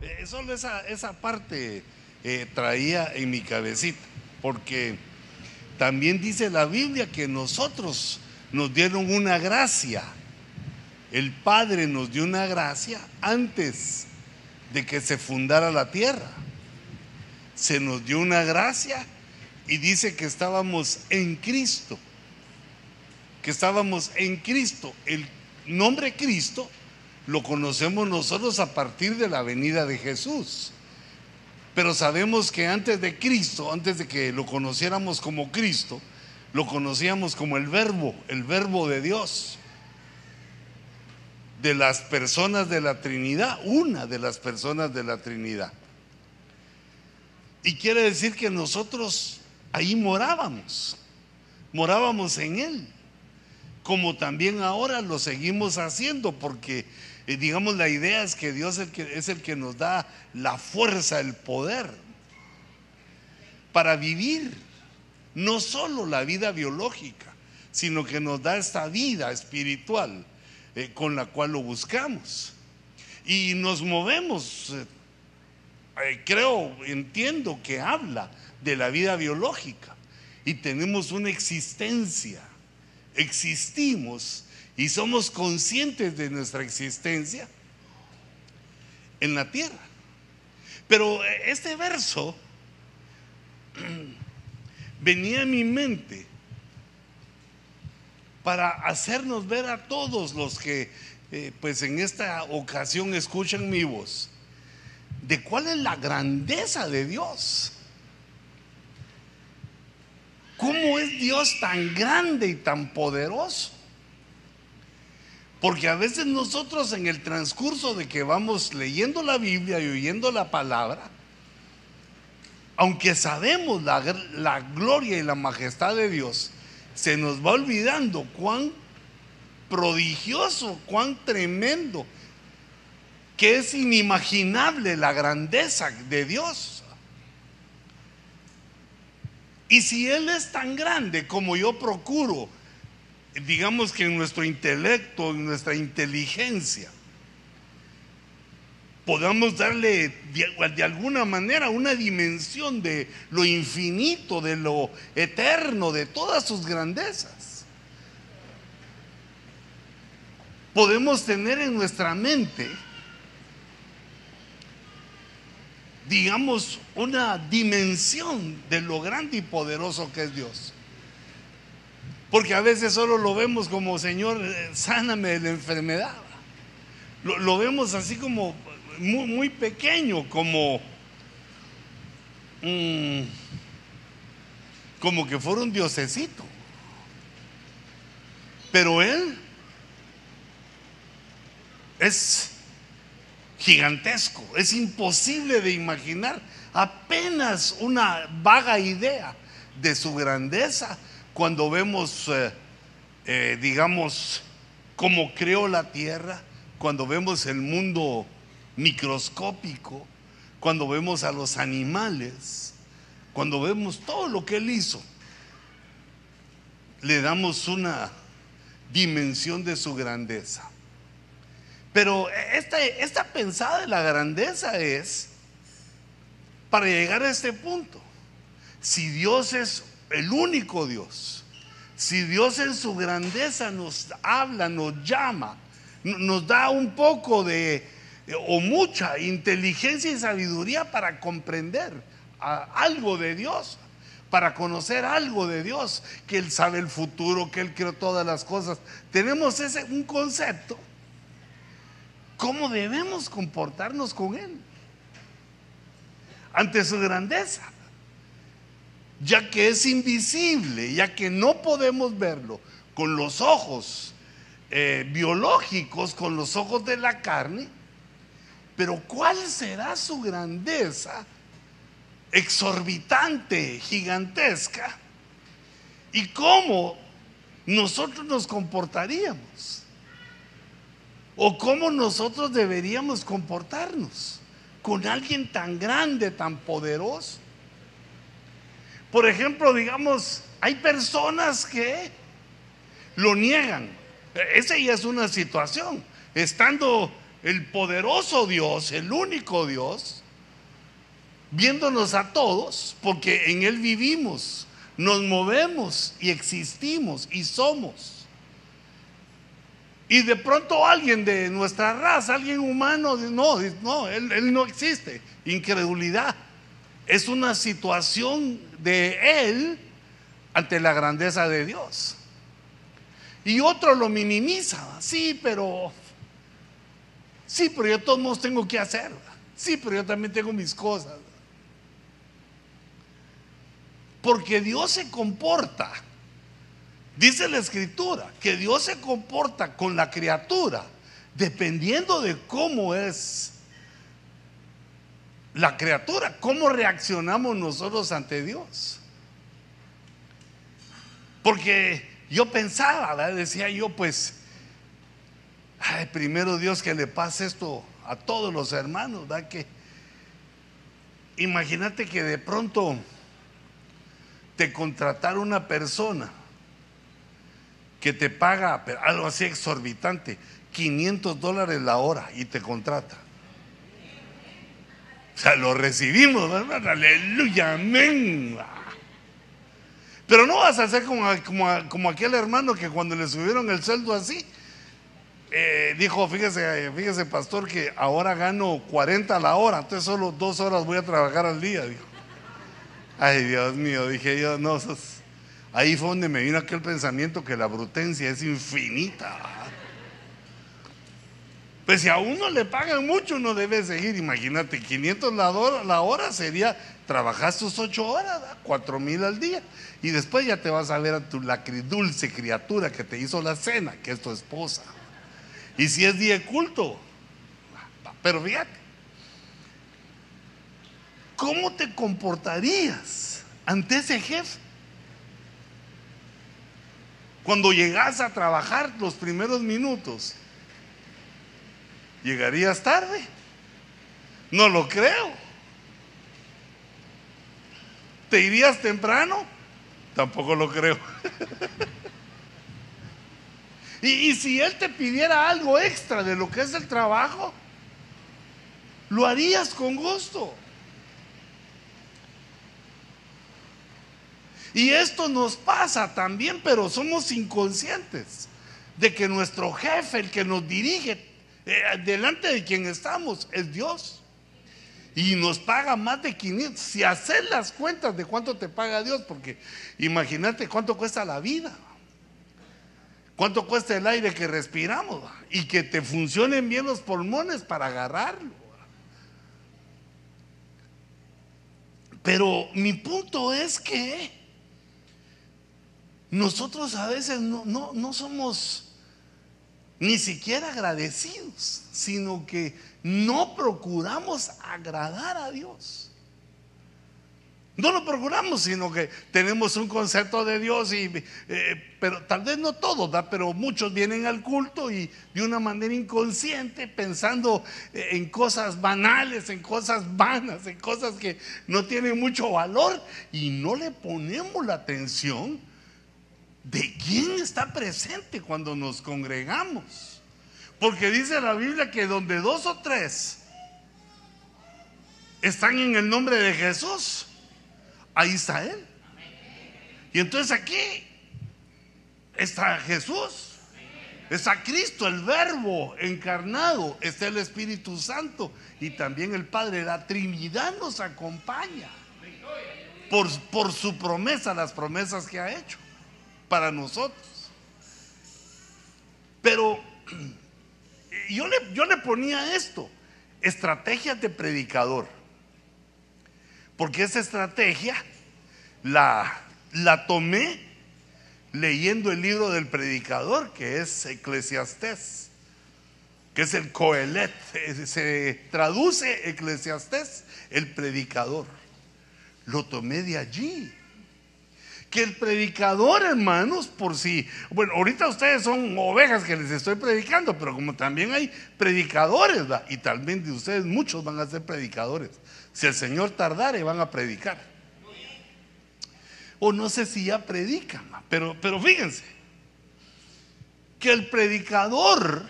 Eh, solo esa, esa parte eh, traía en mi cabecita, porque también dice la Biblia que nosotros nos dieron una gracia. El Padre nos dio una gracia antes de que se fundara la tierra. Se nos dio una gracia y dice que estábamos en Cristo. Que estábamos en Cristo. El nombre Cristo lo conocemos nosotros a partir de la venida de Jesús. Pero sabemos que antes de Cristo, antes de que lo conociéramos como Cristo, lo conocíamos como el verbo, el verbo de Dios. De las personas de la Trinidad, una de las personas de la Trinidad. Y quiere decir que nosotros ahí morábamos, morábamos en Él, como también ahora lo seguimos haciendo, porque digamos, la idea es que Dios es el que, es el que nos da la fuerza, el poder para vivir no solo la vida biológica, sino que nos da esta vida espiritual eh, con la cual lo buscamos. Y nos movemos, eh, eh, creo, entiendo que habla de la vida biológica y tenemos una existencia, existimos y somos conscientes de nuestra existencia en la tierra. Pero este verso venía a mi mente para hacernos ver a todos los que eh, pues en esta ocasión escuchan mi voz, de cuál es la grandeza de Dios. ¿Cómo es Dios tan grande y tan poderoso? Porque a veces nosotros en el transcurso de que vamos leyendo la Biblia y oyendo la palabra, aunque sabemos la, gloria y la majestad de Dios, se nos va olvidando cuán prodigioso, cuán tremendo, que es inimaginable la grandeza de Dios. Y si Él es tan grande como yo procuro digamos que en nuestro intelecto, en nuestra inteligencia, podamos darle de, alguna manera una dimensión de lo infinito, de lo eterno, de todas sus grandezas. Podemos tener en nuestra mente, digamos, una dimensión de lo grande y poderoso que es Dios. Porque a veces solo lo vemos como, Señor, eh, sáname de la enfermedad. Lo, vemos así como muy, muy pequeño, como, mm, como que fuera un diosecito. Pero Él es gigantesco, es imposible de imaginar apenas una vaga idea de su grandeza cuando vemos, eh, eh, digamos, cómo creó la tierra, cuando vemos el mundo microscópico, cuando vemos a los animales, cuando vemos todo lo que Él hizo, le damos una dimensión de su grandeza. Pero esta, esta pensada de la grandeza es para llegar a este punto. Si Dios es el único Dios. Si Dios en su grandeza nos habla, nos llama, nos da un poco de o mucha inteligencia y sabiduría para comprender algo de Dios, para conocer algo de Dios, que Él sabe el futuro, que Él creó todas las cosas. Tenemos ese un concepto. ¿Cómo debemos comportarnos con Él? Ante su grandeza ya que es invisible, ya que no podemos verlo con los ojos eh, biológicos, con los ojos de la carne, pero ¿cuál será su grandeza exorbitante, gigantesca? ¿Y cómo nosotros nos comportaríamos? ¿O cómo nosotros deberíamos comportarnos con alguien tan grande, tan poderoso? Por ejemplo, digamos, hay personas que lo niegan. Esa ya es una situación. Estando el poderoso Dios, el único Dios, viéndonos a todos, porque en Él vivimos, nos movemos y existimos y somos. Y de pronto alguien de nuestra raza, alguien humano, no, no, él, él no existe. Incredulidad. Es una situación de Él ante la grandeza de Dios. Y otro lo minimiza. Sí, pero... Sí, pero yo todos modos tengo que hacer. Sí, pero yo también tengo mis cosas. Porque Dios se comporta Dice la escritura que Dios se comporta con la criatura dependiendo de cómo es la criatura, cómo reaccionamos nosotros ante Dios. Porque yo pensaba, decía yo, pues, ay, primero Dios que le pase esto a todos los hermanos, ¿verdad? Que imagínate que de pronto te contratara una persona que te paga algo así exorbitante, 500 dólares la hora y te contrata. O sea, lo recibimos, ¿verdad? Aleluya, amén. Pero no vas a ser como, como, aquel hermano que cuando le subieron el sueldo así, eh, dijo, fíjese, fíjese pastor, que ahora gano 40 a la hora, entonces solo dos horas voy a trabajar al día. Ay, Dios mío, dije yo, no, sos, Ahí fue donde me vino aquel pensamiento que la brutencia es infinita. Pues si a uno le pagan mucho, uno debe seguir. Imagínate, 500 la hora, la hora sería trabajar sus 8 horas, 4 mil al día. Y después ya te vas a ver a tu la dulce criatura que te hizo la cena, que es tu esposa. Y si es día de culto, pero fíjate, ¿cómo te comportarías ante ese jefe? Cuando llegas a trabajar los primeros minutos, ¿llegarías tarde? No lo creo. ¿Te irías temprano? Tampoco lo creo. y, si él te pidiera algo extra de lo que es el trabajo, lo harías con gusto. Y esto nos pasa también, pero somos inconscientes de que nuestro jefe, el que nos dirige, eh, delante de quien estamos, es Dios. Y nos paga más de 500. Si haces las cuentas de cuánto te paga Dios, porque imagínate cuánto cuesta la vida. ¿Cuánto cuesta el aire que respiramos? Y que te funcionen bien los pulmones para agarrarlo. Pero mi punto es que nosotros a veces no, no, somos ni siquiera agradecidos, sino que no procuramos agradar a Dios. No lo procuramos, sino que tenemos un concepto de Dios, y, eh, pero tal vez no todos, pero muchos vienen al culto y de una manera inconsciente, pensando eh, en cosas banales, en cosas vanas, en cosas que no tienen mucho valor, y no le ponemos la atención de quién está presente cuando nos congregamos. Porque dice la Biblia que donde dos o tres están en el nombre de Jesús, ahí está Él. Y entonces aquí está Jesús, está Cristo, el Verbo encarnado, está el Espíritu Santo y también el Padre. La Trinidad nos acompaña por, por su promesa, las promesas que ha hecho para nosotros. Pero yo le, yo le ponía esto, estrategias de predicador. Porque esa estrategia la, la tomé leyendo el libro del predicador, que es Eclesiastés, que es el Coelet. Se traduce Eclesiastés, el predicador. Lo tomé de allí que el predicador, hermanos, por si, bueno, ahorita ustedes son ovejas que les estoy predicando, pero como también hay predicadores, y también de ustedes muchos van a ser predicadores. Si el Señor tardare, van a predicar. O no sé si ya predican, pero, pero fíjense, que el predicador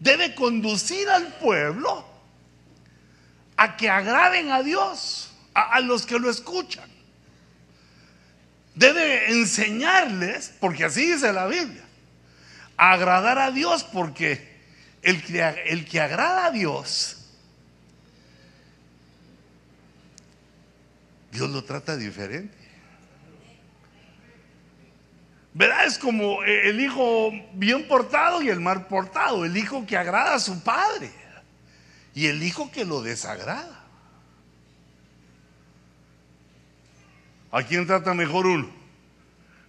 debe conducir al pueblo a que agraden a Dios, a los que lo escuchan. Debe enseñarles, porque así dice la Biblia, a agradar a Dios, porque el que, el que agrada a Dios, Dios lo trata diferente. ¿Verdad? Es como el hijo bien portado y el mal portado, el hijo que agrada a su padre y el hijo que lo desagrada. ¿A quién trata mejor uno?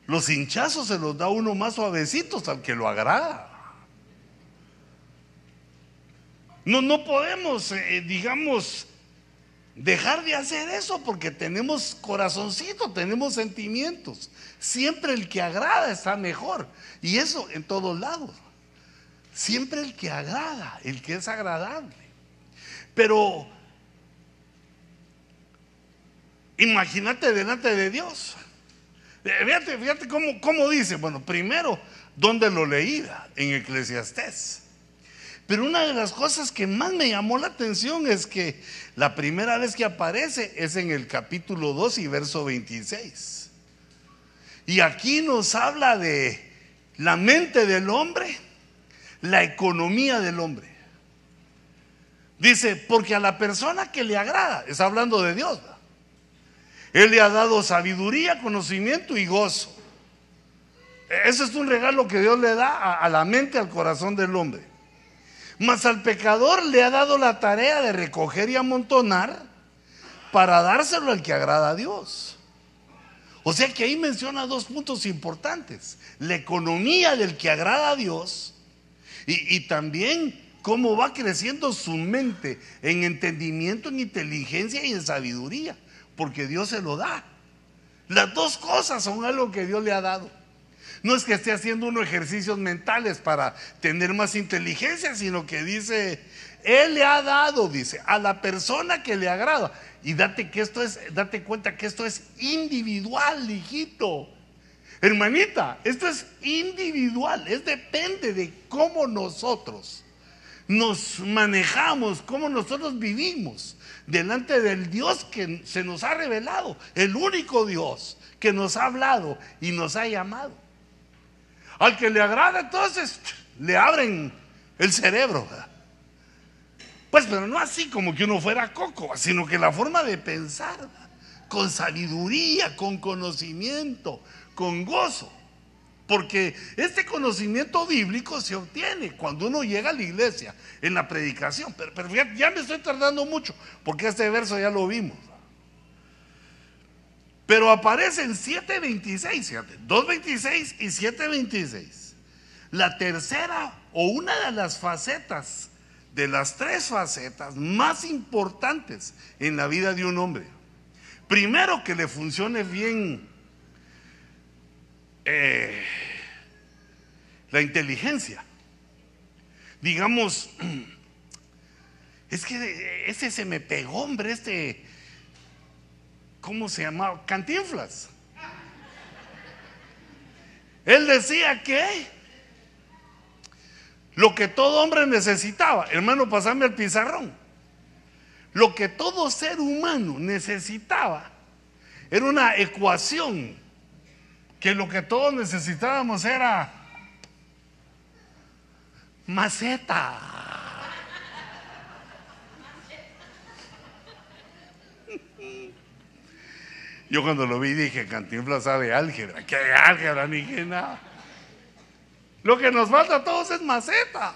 Los hinchazos se los da uno más suavecitos al que lo agrada. No, no podemos, eh, digamos, dejar de hacer eso porque tenemos corazoncito, tenemos sentimientos. Siempre el que agrada está mejor. Y eso en todos lados. Siempre el que agrada, el que es agradable. Pero imagínate delante de Dios. Eh, fíjate, fíjate cómo, cómo dice. Bueno, primero, ¿dónde lo leía? En Eclesiastés. Pero una de las cosas que más me llamó la atención es que la primera vez que aparece es en el capítulo 2 y verso 26. Y aquí nos habla de la mente del hombre, la economía del hombre. Dice, porque a la persona que le agrada, está hablando de Dios, Él le ha dado sabiduría, conocimiento y gozo. Ese es un regalo que Dios le da a, la mente, al corazón del hombre. Mas al pecador le ha dado la tarea de recoger y amontonar para dárselo al que agrada a Dios. O sea que ahí menciona dos puntos importantes. La economía del que agrada a Dios y, también cómo va creciendo su mente en entendimiento, en inteligencia y en sabiduría. Porque Dios se lo da. Las dos cosas son algo que Dios le ha dado. No es que esté haciendo unos ejercicios mentales para tener más inteligencia, sino que dice, Él le ha dado, dice, a la persona que le agrada. Y date que esto es, date cuenta que esto es individual, hijito. Hermanita, esto es individual, es depende de cómo nosotros nos manejamos, cómo nosotros vivimos delante del Dios que se nos ha revelado, el único Dios que nos ha hablado y nos ha llamado. Al que le agrada entonces le abren el cerebro. Pues, pero no así como que uno fuera coco, sino que la forma de pensar, con sabiduría, con conocimiento, con gozo. Porque este conocimiento bíblico se obtiene cuando uno llega a la iglesia, en la predicación. Pero, ya me estoy tardando mucho, porque este verso ya lo vimos. Pero aparece en 7.26, fíjate, 2.26 y 7.26. La tercera o una de las facetas de las tres facetas más importantes en la vida de un hombre. Primero, que le funcione bien eh, la inteligencia. Digamos, es que ese se me pegó, hombre, este, ¿cómo se llamaba? Cantinflas. Él decía que lo que todo hombre necesitaba, hermano, pasame el pizarrón. Lo que todo ser humano necesitaba era una ecuación que lo que todos necesitábamos era maceta. Yo cuando lo vi dije, Cantinflas sabe álgebra. ¿Qué álgebra? Ni que nada. Lo que nos falta a todos es maceta.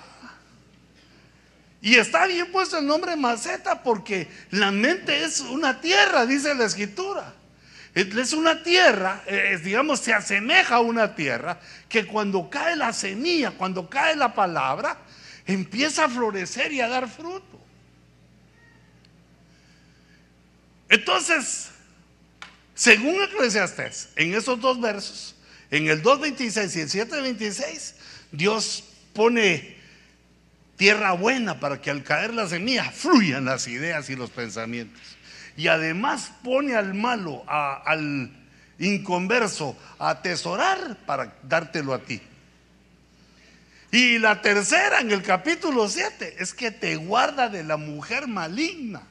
Y está bien puesto el nombre maceta porque la mente es una tierra, dice la escritura. Es una tierra, digamos, se asemeja a una tierra que cuando cae la semilla, cuando cae la palabra, empieza a florecer y a dar fruto. Entonces, según Eclesiastes, en esos dos versos, en el 2.26 y el 7.26, Dios pone tierra buena para que al caer la semilla fluyan las ideas y los pensamientos. Y además pone al malo, al inconverso, a atesorar para dártelo a ti. Y la tercera en el capítulo 7 es que te guarda de la mujer maligna.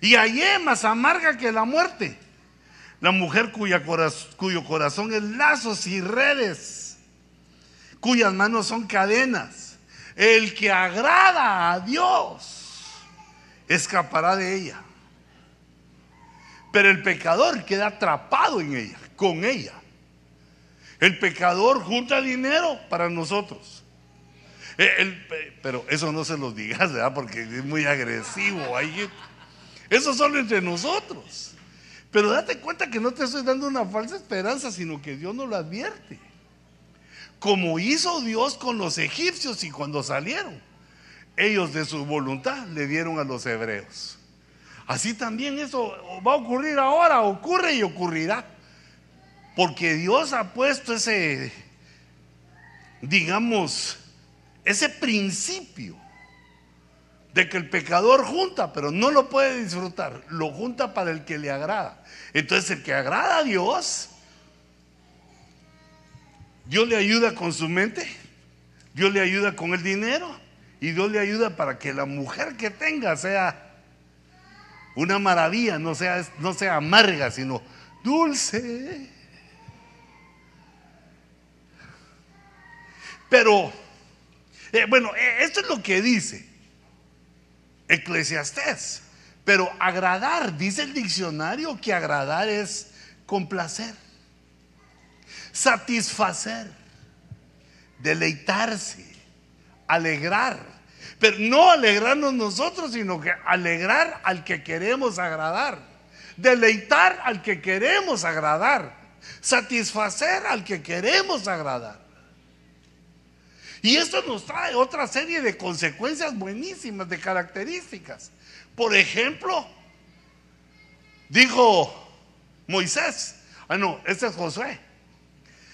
Y hay más amarga que la muerte. La mujer cuya cuyo corazón es lazos y redes, cuyas manos son cadenas. El que agrada a Dios escapará de ella. Pero el pecador queda atrapado en ella, con ella. El pecador junta dinero para nosotros. Eh, pero eso no se lo digas, ¿verdad? Porque es muy agresivo. eso solo entre nosotros. Pero date cuenta que no te estoy dando una falsa esperanza, sino que Dios nos lo advierte. Como hizo Dios con los egipcios y cuando salieron, ellos de su voluntad le dieron a los hebreos. Así también eso va a ocurrir ahora, ocurre y ocurrirá. Porque Dios ha puesto ese, digamos, ese principio de que el pecador junta, pero no lo puede disfrutar, lo junta para el que le agrada. Entonces el que agrada a Dios, Dios le ayuda con su mente, Dios le ayuda con el dinero y Dios le ayuda para que la mujer que tenga sea una maravilla, no sea, no sea amarga, sino dulce. Pero, eh, bueno, eh, esto es lo que dice Eclesiastés. Pero agradar, dice el diccionario que agradar es complacer, satisfacer, deleitarse, alegrar. Pero no alegrarnos nosotros, sino que alegrar al que queremos agradar, deleitar al que queremos agradar, satisfacer al que queremos agradar. Y esto nos trae otra serie de consecuencias buenísimas, de características. Por ejemplo, dijo Moisés, ah no, este es Josué,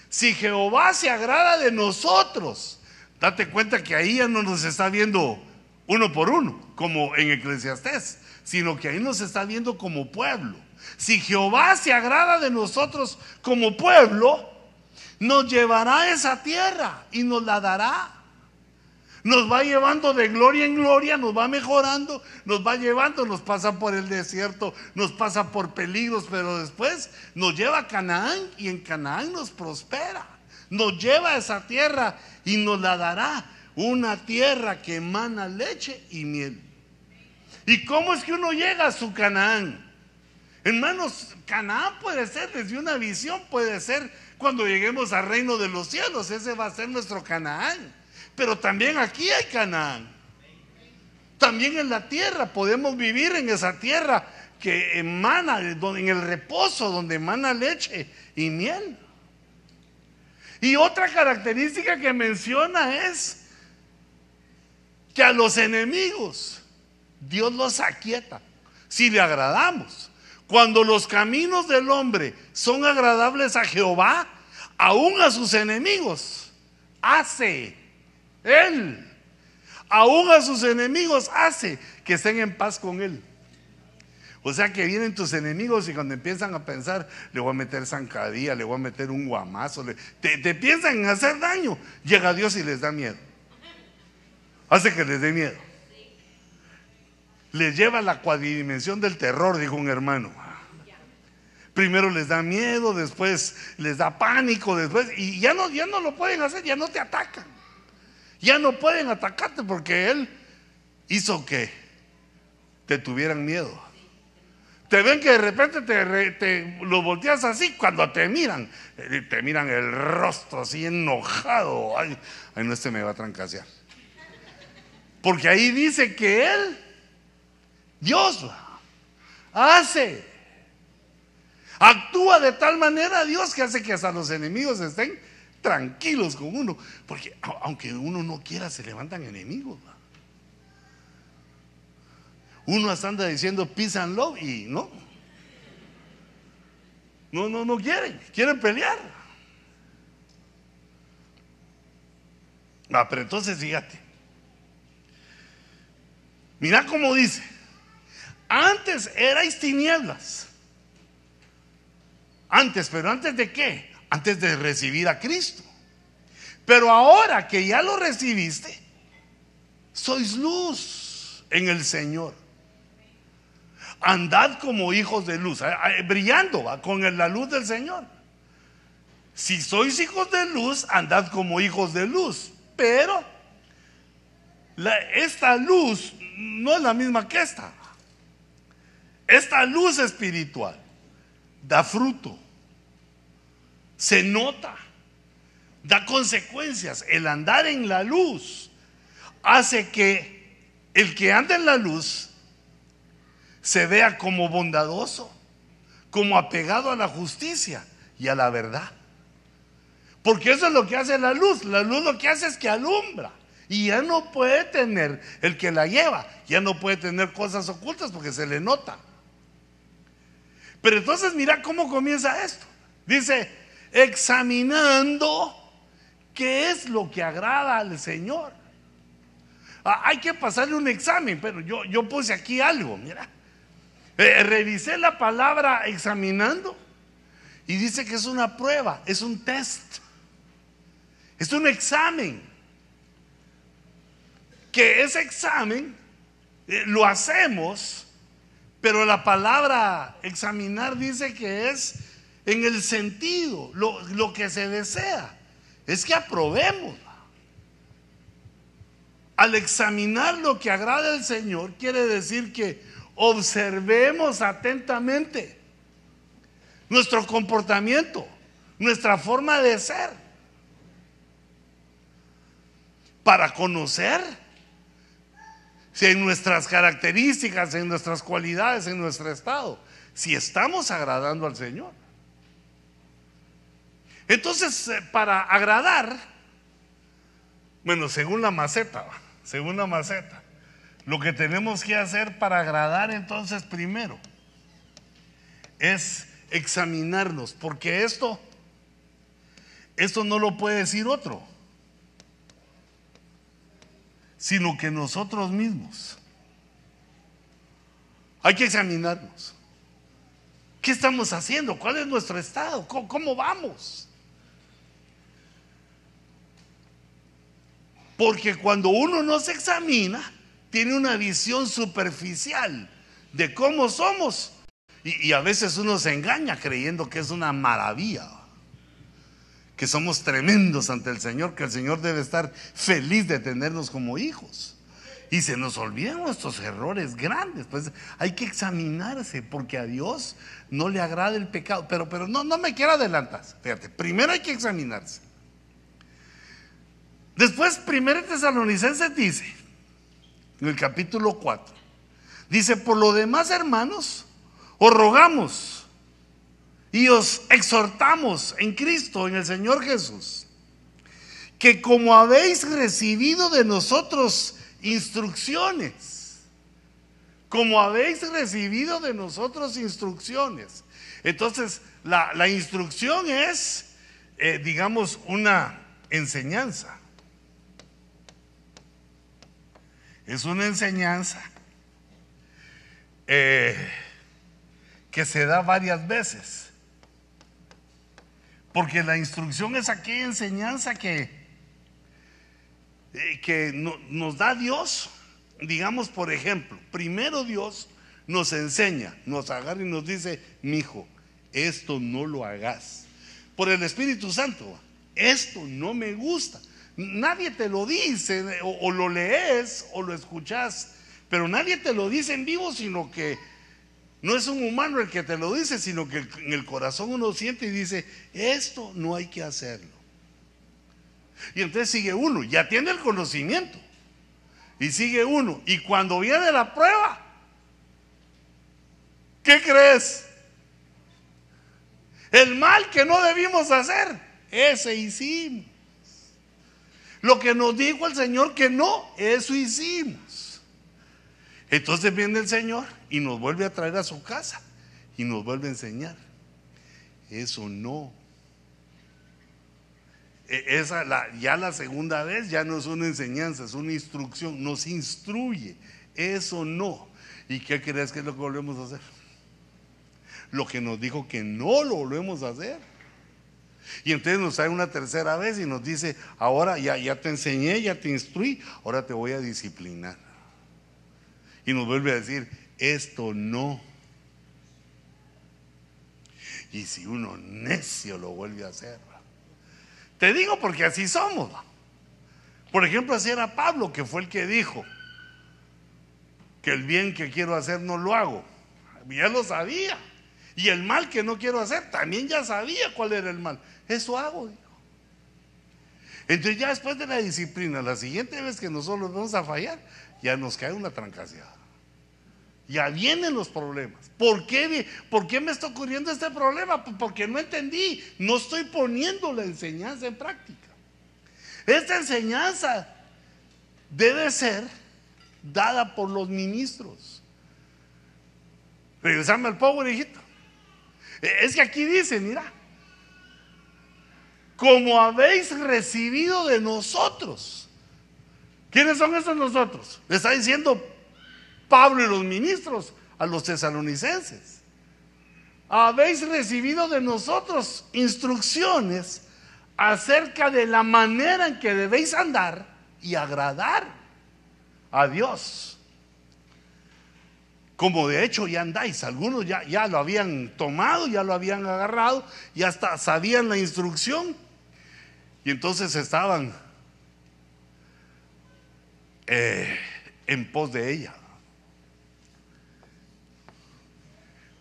si Jehová se agrada de nosotros, date cuenta que ahí ya no nos está viendo uno por uno, como en Eclesiastés, sino que ahí nos está viendo como pueblo. Si Jehová se agrada de nosotros como pueblo, nos llevará a esa tierra y nos la dará. Nos va llevando de gloria en gloria, nos va mejorando, nos va llevando, nos pasa por el desierto, nos pasa por peligros, pero después nos lleva a Canaán y en Canaán nos prospera. Nos lleva a esa tierra y nos la dará. Una tierra que emana leche y miel. ¿Y cómo es que uno llega a su Canaán? Hermanos, Canaán puede ser desde una visión, puede ser cuando lleguemos al reino de los cielos, ese va a ser nuestro Canaán. Pero también aquí hay Canaán. También en la tierra podemos vivir en esa tierra que emana, en el reposo, donde emana leche y miel. Y otra característica que menciona es que a los enemigos Dios los aquieta si le agradamos. Cuando los caminos del hombre son agradables a Jehová, aún a sus enemigos, hace Él. Aún a sus enemigos hace que estén en paz con Él. O sea que vienen tus enemigos y cuando empiezan a pensar, le voy a meter zancadilla, le voy a meter un guamazo, te, piensan en hacer daño, llega Dios y les da miedo. Hace que les dé miedo les lleva la cuadridimensión del terror, dijo un hermano. Primero les da miedo, después les da pánico, después, y ya no, ya no lo pueden hacer, ya no te atacan. Ya no pueden atacarte porque Él hizo que te tuvieran miedo. Te ven que de repente te, lo volteas así cuando te miran. Eh, te miran el rostro así enojado. Ay, no, este me va a trancasear. Porque ahí dice que Él Dios hace. Actúa de tal manera Dios que hace que hasta los enemigos estén tranquilos con uno. Porque aunque uno no quiera, se levantan enemigos. Uno anda diciendo peace and love y no. No, no, no quieren. Quieren pelear. Ah, pero entonces fíjate. Mira cómo dice. Antes erais tinieblas. Antes, pero antes de qué? Antes de recibir a Cristo. Pero ahora que ya lo recibiste, sois luz en el Señor. Andad como hijos de luz, brillando con la luz del Señor. Si sois hijos de luz, andad como hijos de luz. Pero esta luz no es la misma que esta. Esta luz espiritual da fruto, se nota, da consecuencias. El andar en la luz hace que el que anda en la luz se vea como bondadoso, como apegado a la justicia y a la verdad. Porque eso es lo que hace la luz. La luz lo que hace es que alumbra. Y ya no puede tener, el que la lleva, ya no puede tener cosas ocultas porque se le nota. Pero entonces mira cómo comienza esto. Dice, examinando qué es lo que agrada al Señor. Ah, hay que pasarle un examen, pero yo, yo puse aquí algo, mira. Eh, revisé la palabra examinando y dice que es una prueba, es un test, es un examen. Que ese examen eh, lo hacemos, pero la palabra examinar dice que es en el sentido, lo, lo que se desea, es que aprobemos. Al examinar lo que agrada al Señor, quiere decir que observemos atentamente nuestro comportamiento, nuestra forma de ser, para conocer si en nuestras características, en nuestras cualidades, en nuestro estado, si estamos agradando al Señor. Entonces, eh, para agradar, bueno, según la maceta, según la maceta, lo que tenemos que hacer para agradar entonces primero es examinarnos, porque esto, esto no lo puede decir otro, sino que nosotros mismos. Hay que examinarnos. ¿Qué estamos haciendo? ¿Cuál es nuestro estado? ¿Cómo, cómo vamos? Porque cuando uno no se examina, tiene una visión superficial de cómo somos. Y, a veces uno se engaña creyendo que es una maravilla, que somos tremendos ante el Señor, que el Señor debe estar feliz de tenernos como hijos. Y se nos olvidan nuestros errores grandes. Pues hay que examinarse porque a Dios no le agrada el pecado. Pero, pero no, no me quiero adelantar. Fíjate, primero hay que examinarse. Después, 1 Tesalonicenses dice, en el capítulo 4. Dice, por lo demás, hermanos, os rogamos y os exhortamos en Cristo, en el Señor Jesús, que como habéis recibido de nosotros instrucciones, como habéis recibido de nosotros instrucciones. Entonces, la, instrucción es, eh, digamos, una enseñanza. Es una enseñanza eh, que se da varias veces. Porque la instrucción es aquella enseñanza que, eh, que nos da Dios. Digamos, por ejemplo, primero Dios nos enseña, nos agarra y nos dice, mi hijo, esto no lo hagas. Por el Espíritu Santo, esto no me gusta. Nadie te lo dice, o, lo lees o lo escuchas, pero nadie te lo dice en vivo, sino que no es un humano el que te lo dice, sino que en el corazón uno siente y dice, esto no hay que hacerlo. Y entonces sigue uno, ya tiene el conocimiento, y sigue uno, y cuando viene la prueba, ¿qué crees? El mal que no debimos hacer, ese hicimos. Lo que nos dijo el Señor que no, eso hicimos. Entonces viene el Señor y nos vuelve a traer a su casa y nos vuelve a enseñar. Eso no. E, esa, ya la segunda vez ya no es una enseñanza, es una instrucción, nos instruye. Eso no. ¿Y qué crees que es lo que volvemos a hacer? Lo que nos dijo que no lo volvemos a hacer. Y entonces nos trae una tercera vez y nos dice, ahora ya, ya te enseñé, ya te instruí, ahora te voy a disciplinar. Y nos vuelve a decir, esto no. Y si uno necio lo vuelve a hacer. Te digo porque así somos. Por ejemplo, así era Pablo, que fue el que dijo que el bien que quiero hacer no lo hago. Ya lo sabía. Y el mal que no quiero hacer, también ya sabía cuál era el mal. Eso hago, dijo. Entonces ya después de la disciplina, la siguiente vez que nosotros vamos a fallar, ya nos cae una trancaseada. Ya vienen los problemas. ¿Por qué, ¿Por qué me está ocurriendo este problema? Porque no entendí. No estoy poniendo la enseñanza en práctica. Esta enseñanza debe ser dada por los ministros. Regresame al power, hijito. Es que aquí dice, mira, como habéis recibido de nosotros. ¿Quiénes son esos nosotros? Le está diciendo Pablo y los ministros a los tesalonicenses. Habéis recibido de nosotros instrucciones acerca de la manera en que debéis andar y agradar a Dios. Como de hecho ya andáis, algunos ya, ya lo habían tomado, ya lo habían agarrado, ya hasta sabían la instrucción y entonces estaban eh, en pos de ella.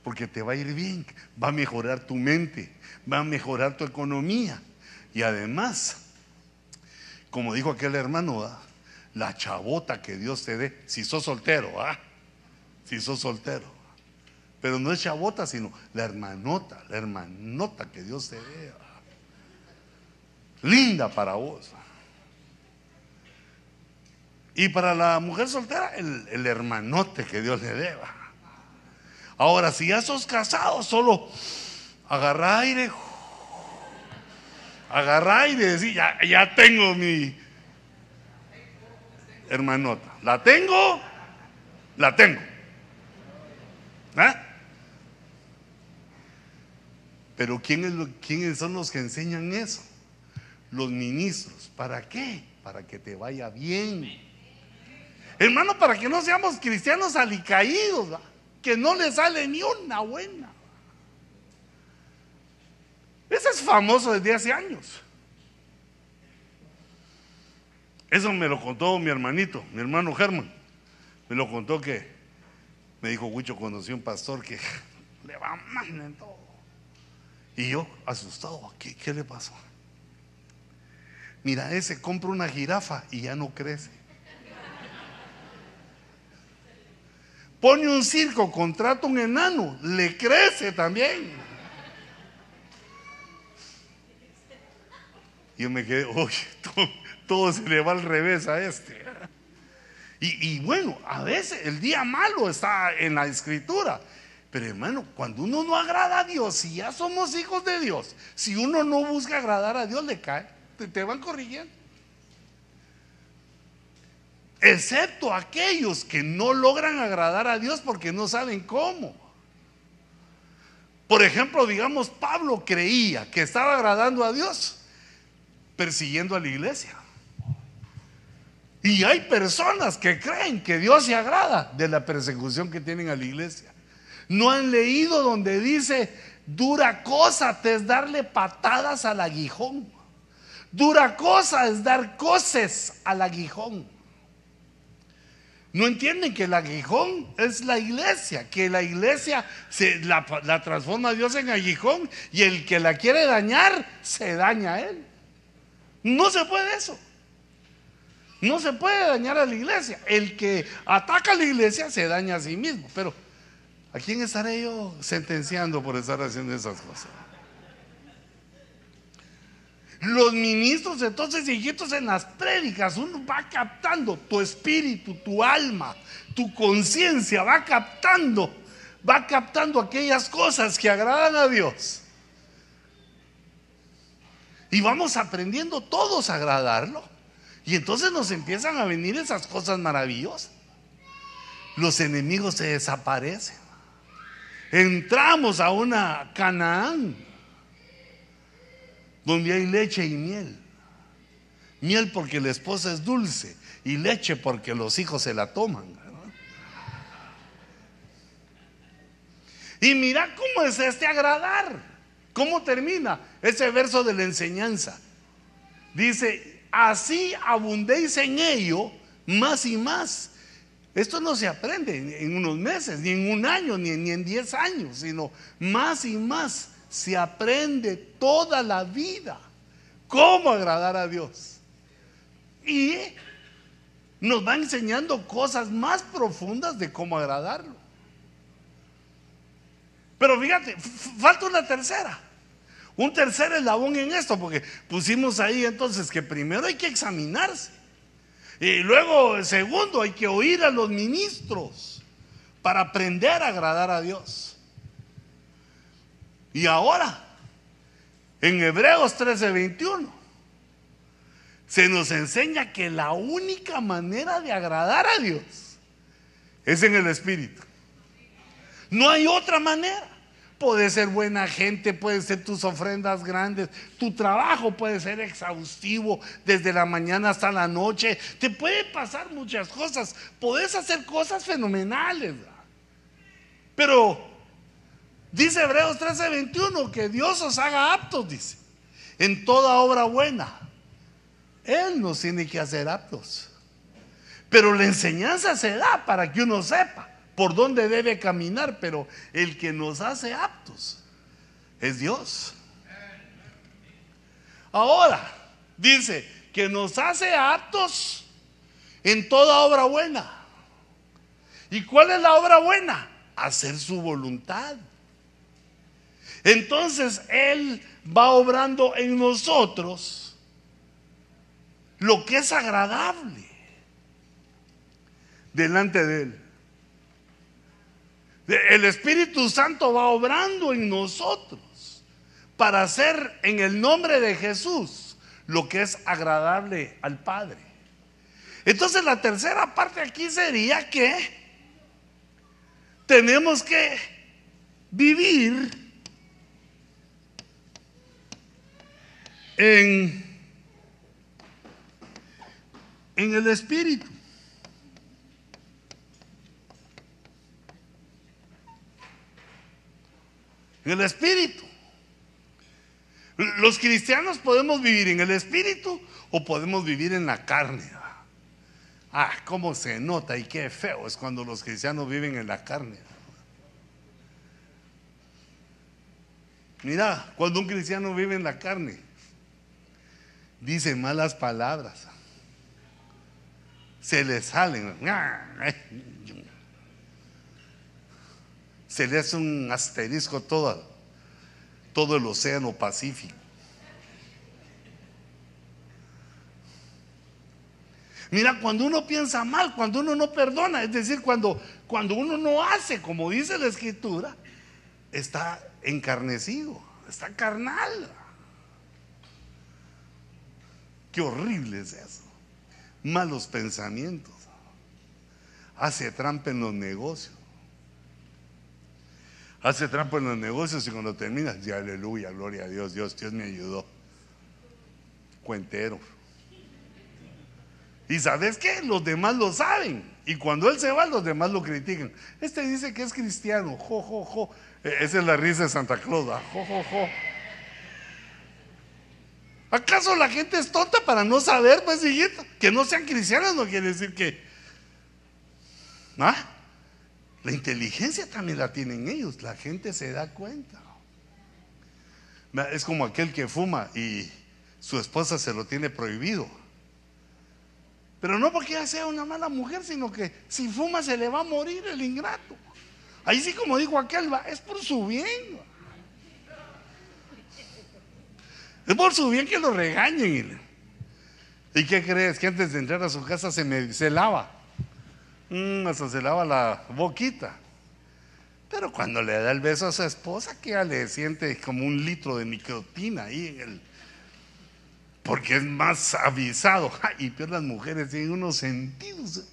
Porque te va a ir bien, va a mejorar tu mente, va a mejorar tu economía. Y además, como dijo aquel hermano, la chabota que Dios te dé, si sos soltero, si sos soltero. Pero no es chabota, sino la hermanota, la hermanota que Dios te dé linda para vos. Y para la mujer soltera, el, hermanote que Dios le deba. Ahora, si ya sos casado, solo agarra aire, agarra aire y decir, ya, ya tengo mi hermanota. ¿La tengo? La tengo. ¿Ah? Pero ¿quién es ¿quiénes son los que enseñan eso? Los ministros. ¿Para qué? Para que te vaya bien. Hermano, para que no seamos cristianos alicaídos, que no le sale ni una buena. Ese es famoso desde hace años. Eso me lo contó mi hermanito, mi hermano Germán. Me lo contó que me dijo Huicho, conocí un pastor que le va mal en todo. Y yo, asustado, ¿qué, qué le pasó? Mira, ese compra una jirafa y ya no crece. Pone un circo, contrata un enano, le crece también. Yo me quedé, oye, todo, se le va al revés a este. Y, y, bueno, a veces el día malo está en la escritura. Pero hermano, cuando uno no agrada a Dios, si ya somos hijos de Dios, si uno no busca agradar a Dios, le cae te, van corrigiendo. Excepto aquellos que no logran agradar a Dios porque no saben cómo. Por ejemplo, digamos, Pablo creía que estaba agradando a Dios persiguiendo a la iglesia. Y hay personas que creen que Dios se agrada de la persecución que tienen a la iglesia. No han leído donde dice, dura cosa te es darle patadas al aguijón. Dura cosa es dar coces al aguijón. No entienden que el aguijón es la iglesia, que la iglesia se, la, transforma a Dios en aguijón y el que la quiere dañar se daña a él. No se puede eso. No se puede dañar a la iglesia. El que ataca a la iglesia se daña a sí mismo. Pero ¿a quién estaré yo sentenciando por estar haciendo esas cosas? Los ministros entonces, hijitos, en las prédicas, uno va captando tu espíritu, tu alma, tu conciencia, va captando, va captando aquellas cosas que agradan a Dios. Y vamos aprendiendo todos a agradarlo. Y entonces nos empiezan a venir esas cosas maravillosas. Los enemigos se desaparecen. Entramos a una Canaán donde hay leche y miel. Miel porque la esposa es dulce y leche porque los hijos se la toman. Y mira cómo es este agradar. ¿Cómo termina ese verso de la enseñanza? Dice, así abundéis en ello más y más. Esto no se aprende en unos meses, ni en un año, ni en, diez años, sino más y más se aprende toda la vida cómo agradar a Dios. Y nos va enseñando cosas más profundas de cómo agradarlo. Pero fíjate, falta una tercera. Un tercer eslabón en esto, porque pusimos ahí entonces que primero hay que examinarse. Y luego, segundo, hay que oír a los ministros para aprender a agradar a Dios. Y ahora, en Hebreos 13:21, se nos enseña que la única manera de agradar a Dios es en el Espíritu. No hay otra manera. Puede ser buena gente, puede ser tus ofrendas grandes, tu trabajo puede ser exhaustivo desde la mañana hasta la noche, te puede pasar muchas cosas, puedes hacer cosas fenomenales. Pero dice Hebreos 13:21 que Dios os haga aptos, dice, en toda obra buena. Él nos tiene que hacer aptos. Pero la enseñanza se da para que uno sepa por dónde debe caminar, pero el que nos hace aptos es Dios. Ahora, dice que nos hace aptos en toda obra buena. ¿Y cuál es la obra buena? Hacer su voluntad. Entonces Él va obrando en nosotros lo que es agradable delante de Él. El Espíritu Santo va obrando en nosotros para hacer en el nombre de Jesús lo que es agradable al Padre. Entonces la tercera parte aquí sería que tenemos que vivir en, en el Espíritu. en el Espíritu. Los cristianos podemos vivir en el Espíritu o podemos vivir en la carne. Ah, cómo se nota y qué feo es cuando los cristianos viven en la carne. Mira, cuando un cristiano vive en la carne, dice malas palabras. Se le salen se le hace un asterisco todo, todo el océano Pacífico. Mira, cuando uno piensa mal, cuando uno no perdona, es decir, cuando, cuando uno no hace como dice la escritura, está encarnecido, está carnal. Qué horrible es eso. Malos pensamientos. Hace trampa en los negocios hace trampa en los negocios y cuando terminas, ya aleluya, gloria a Dios, Dios, Dios me ayudó. Cuentero. Y sabes qué, los demás lo saben. Y cuando él se va, los demás lo critican. Este dice que es cristiano, jo, jo, jo. E, esa es la risa de Santa Claus, jo, jo, jo. ¿Acaso la gente es tonta para no saber, pues, Que no sean cristianos no quiere decir que. ¿Ah? La inteligencia también la tienen ellos, la gente se da cuenta. Es como aquel que fuma y su esposa se lo tiene prohibido. Pero no porque ella sea una mala mujer, sino que si fuma se le va a morir el ingrato. Ahí sí, como dijo aquel, es por su bien. Es por su bien que lo regañen. ¿Y qué crees? Que antes de entrar a su casa se, me, se lava. Mm, hasta se lava la boquita. Pero cuando le da el beso a su esposa, que ya le siente como un litro de nicotina ahí en el. Porque es más avisado. Y peor las mujeres tienen unos sentidos. ¿eh?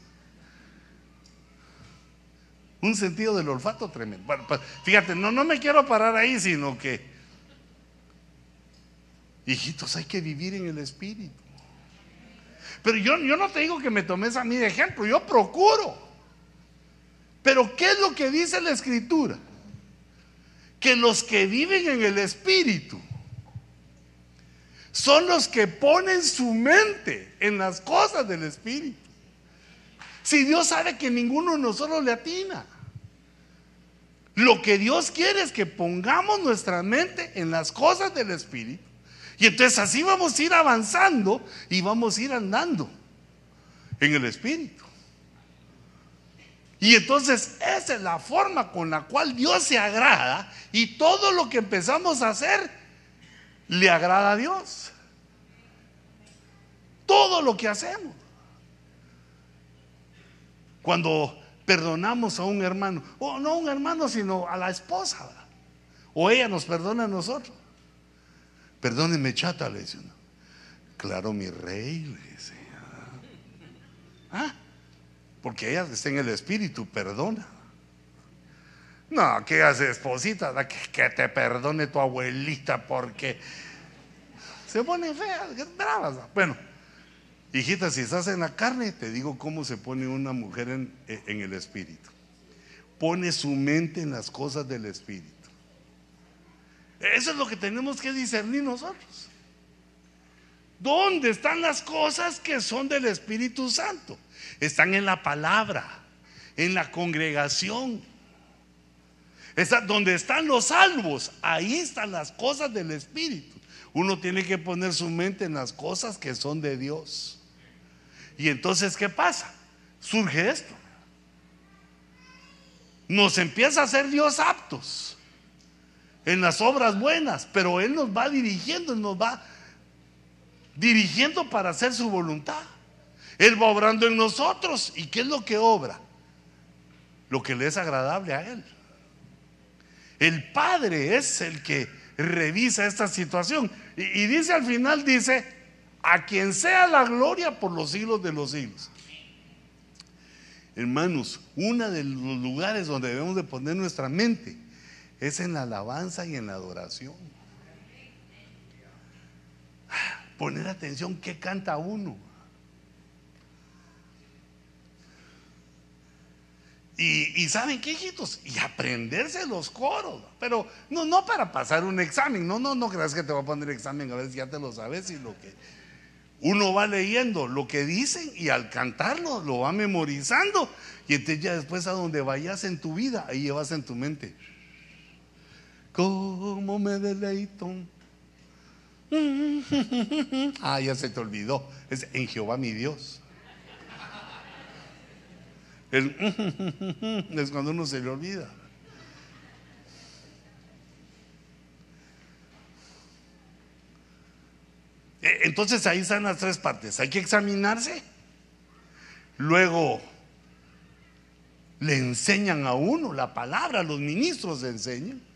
Un sentido del olfato tremendo. Bueno, pues, fíjate, no, no me quiero parar ahí, sino que Hijitos, hay que vivir en el Espíritu. Pero yo, yo no te digo que me tomes a mí de ejemplo, yo procuro. Pero ¿qué es lo que dice la Escritura? Que los que viven en el Espíritu son los que ponen su mente en las cosas del Espíritu. Si Dios sabe que ninguno de nosotros le atina. Lo que Dios quiere es que pongamos nuestra mente en las cosas del Espíritu. Y entonces así vamos a ir avanzando y vamos a ir andando en el Espíritu. Y entonces esa es la forma con la cual Dios se agrada y todo lo que empezamos a hacer le agrada a Dios. Todo lo que hacemos. Cuando perdonamos a un hermano, o no a un hermano, sino a la esposa, o ella nos perdona a nosotros. Perdóneme, chata, le dice Claro, mi rey, le dice. ¿Ah? Porque ella está en el espíritu, perdona. No, ¿qué hace esposita? Que, que, te perdone tu abuelita porque se pone fea, bravas. Bueno, hijita, si estás en la carne, te digo cómo se pone una mujer en, en el espíritu. Pone su mente en las cosas del espíritu. Eso es lo que tenemos que discernir nosotros. ¿Dónde están las cosas que son del Espíritu Santo? Están en la palabra, en la congregación. Está, donde están los salvos, ahí están las cosas del Espíritu. Uno tiene que poner su mente en las cosas que son de Dios. Y entonces, ¿qué pasa? Surge esto. Nos empieza a hacer Dios aptos en las obras buenas, pero Él nos va dirigiendo, nos va dirigiendo para hacer su voluntad. Él va obrando en nosotros. ¿Y qué es lo que obra? Lo que le es agradable a Él. El Padre es el que revisa esta situación. Y, y dice al final, dice, a quien sea la gloria por los siglos de los siglos. Hermanos, uno de los lugares donde debemos de poner nuestra mente es en la alabanza y en la adoración. Poner atención qué canta uno. Y, saben qué, hijitos, y aprenderse los coros, pero no, no para pasar un examen, no, no, no creas que te va a poner examen a ver si ya te lo sabes y lo que uno va leyendo lo que dicen y al cantarlo lo va memorizando y entonces ya después a donde vayas en tu vida, ahí llevas en tu mente cómo me deleito. Ah, ya se te olvidó. Es en Jehová mi Dios. es cuando uno se le olvida. E, entonces ahí están las tres partes. Hay que examinarse. Luego le enseñan a uno la palabra, los ministros le enseñan.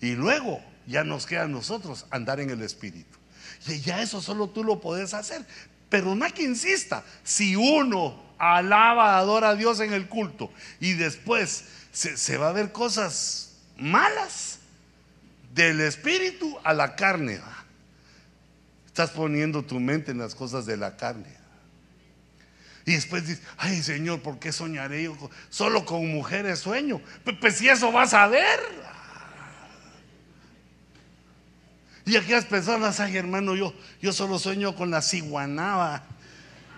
Y luego ya nos queda a nosotros andar en el Espíritu. Y ya eso solo tú lo puedes hacer. Pero no que insista. Si uno alaba, adora a Dios en el culto y después se, va a ver cosas malas del Espíritu a la carne. Estás poniendo tu mente en las cosas de la carne. Y después dices, ay Señor, ¿por qué soñaré yo solo con mujeres sueño? Pues si eso vas a ver. Y aquellas personas, ay hermano, yo, yo solo sueño con la ciguanaba,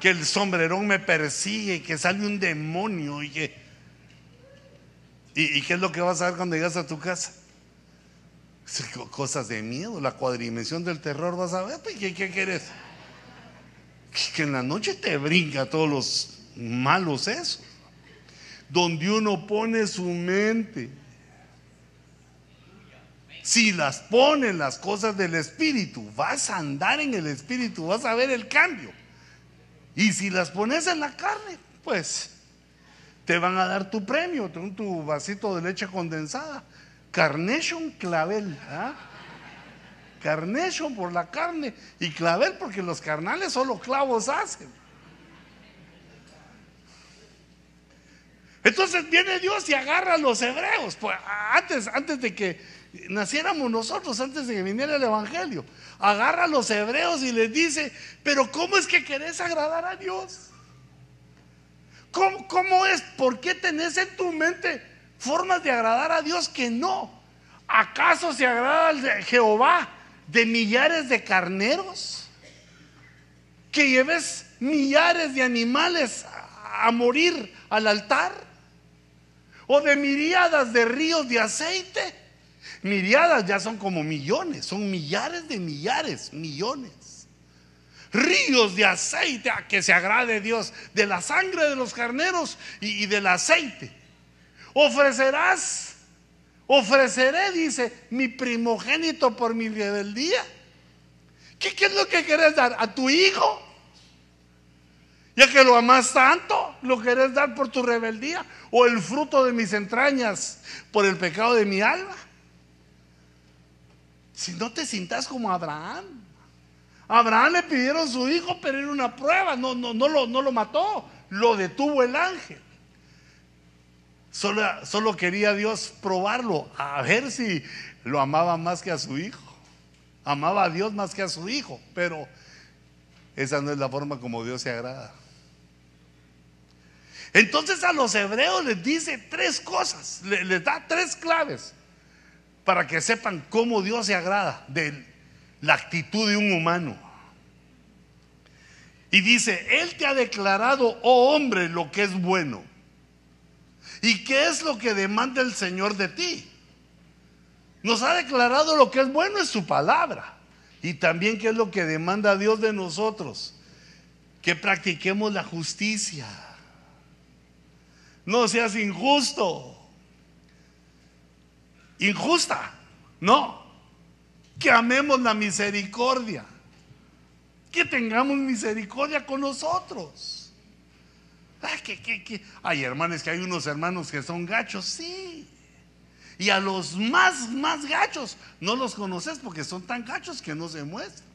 que el sombrerón me persigue, que sale un demonio y que... ¿Y, qué es lo que vas a ver cuando llegas a tu casa? Cosas de miedo, la cuadrimensión del terror vas a ver, pues, ¿qué, quieres? Que en la noche te brinca todos los malos eso. Donde uno pone su mente si las pones las cosas del Espíritu, vas a andar en el Espíritu, vas a ver el cambio. Y si las pones en la carne, pues te van a dar tu premio, tu vasito de leche condensada. Carnation clavel. ¿ah? Carnation por la carne y clavel porque los carnales solo clavos hacen. Entonces viene Dios y agarra a los hebreos. Pues antes, antes de que naciéramos nosotros, antes de que viniera el Evangelio, agarra a los hebreos y les dice, pero ¿cómo es que querés agradar a Dios? ¿Cómo, cómo es? ¿Por qué tenés en tu mente formas de agradar a Dios que no? ¿Acaso se agrada al Jehová de millares de carneros? Que lleves millares de animales a morir al altar? ¿O de miriadas de ríos de aceite? Miriadas ya son como millones, son millares de millares, millones. Ríos de aceite a que se agrade Dios, de la sangre de los carneros y, del aceite. Ofrecerás, ofreceré, dice, mi primogénito por mi rebeldía. ¿Qué, ¿Qué es lo que querés dar? ¿A tu hijo? Ya que lo amas tanto, lo querés dar por tu rebeldía o el fruto de mis entrañas por el pecado de mi alma. Si no te sientas como Abraham. Abraham le pidieron su hijo, pero era una prueba, no, no, no, lo, no lo mató, lo detuvo el ángel. Solo, solo quería Dios probarlo, a ver si lo amaba más que a su hijo. Amaba a Dios más que a su hijo, pero esa no es la forma como Dios se agrada. Entonces a los hebreos les dice tres cosas, les, da tres claves para que sepan cómo Dios se agrada de la actitud de un humano. Y dice, Él te ha declarado, oh hombre, lo que es bueno. ¿Y qué es lo que demanda el Señor de ti? Nos ha declarado lo que es bueno es su palabra. Y también qué es lo que demanda Dios de nosotros. Que practiquemos la justicia no seas injusto. Injusta, no. Que amemos la misericordia. Que tengamos misericordia con nosotros. Ay, que, que, Hay hermanos que hay unos hermanos que son gachos, sí. Y a los más, más gachos no los conoces porque son tan gachos que no se muestran.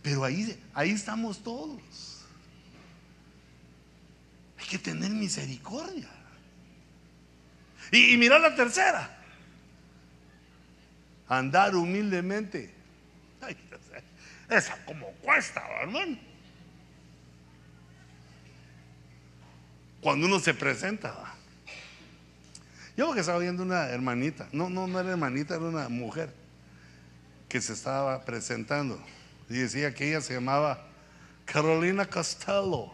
Pero ahí, ahí estamos todos. Hay que tener misericordia. Y, mira la tercera. Andar humildemente. esa como cuesta, hermano. Cuando uno se presenta. Yo que estaba viendo una hermanita. No, no, no era hermanita, era una mujer que se estaba presentando. Y decía que ella se llamaba Carolina Costello.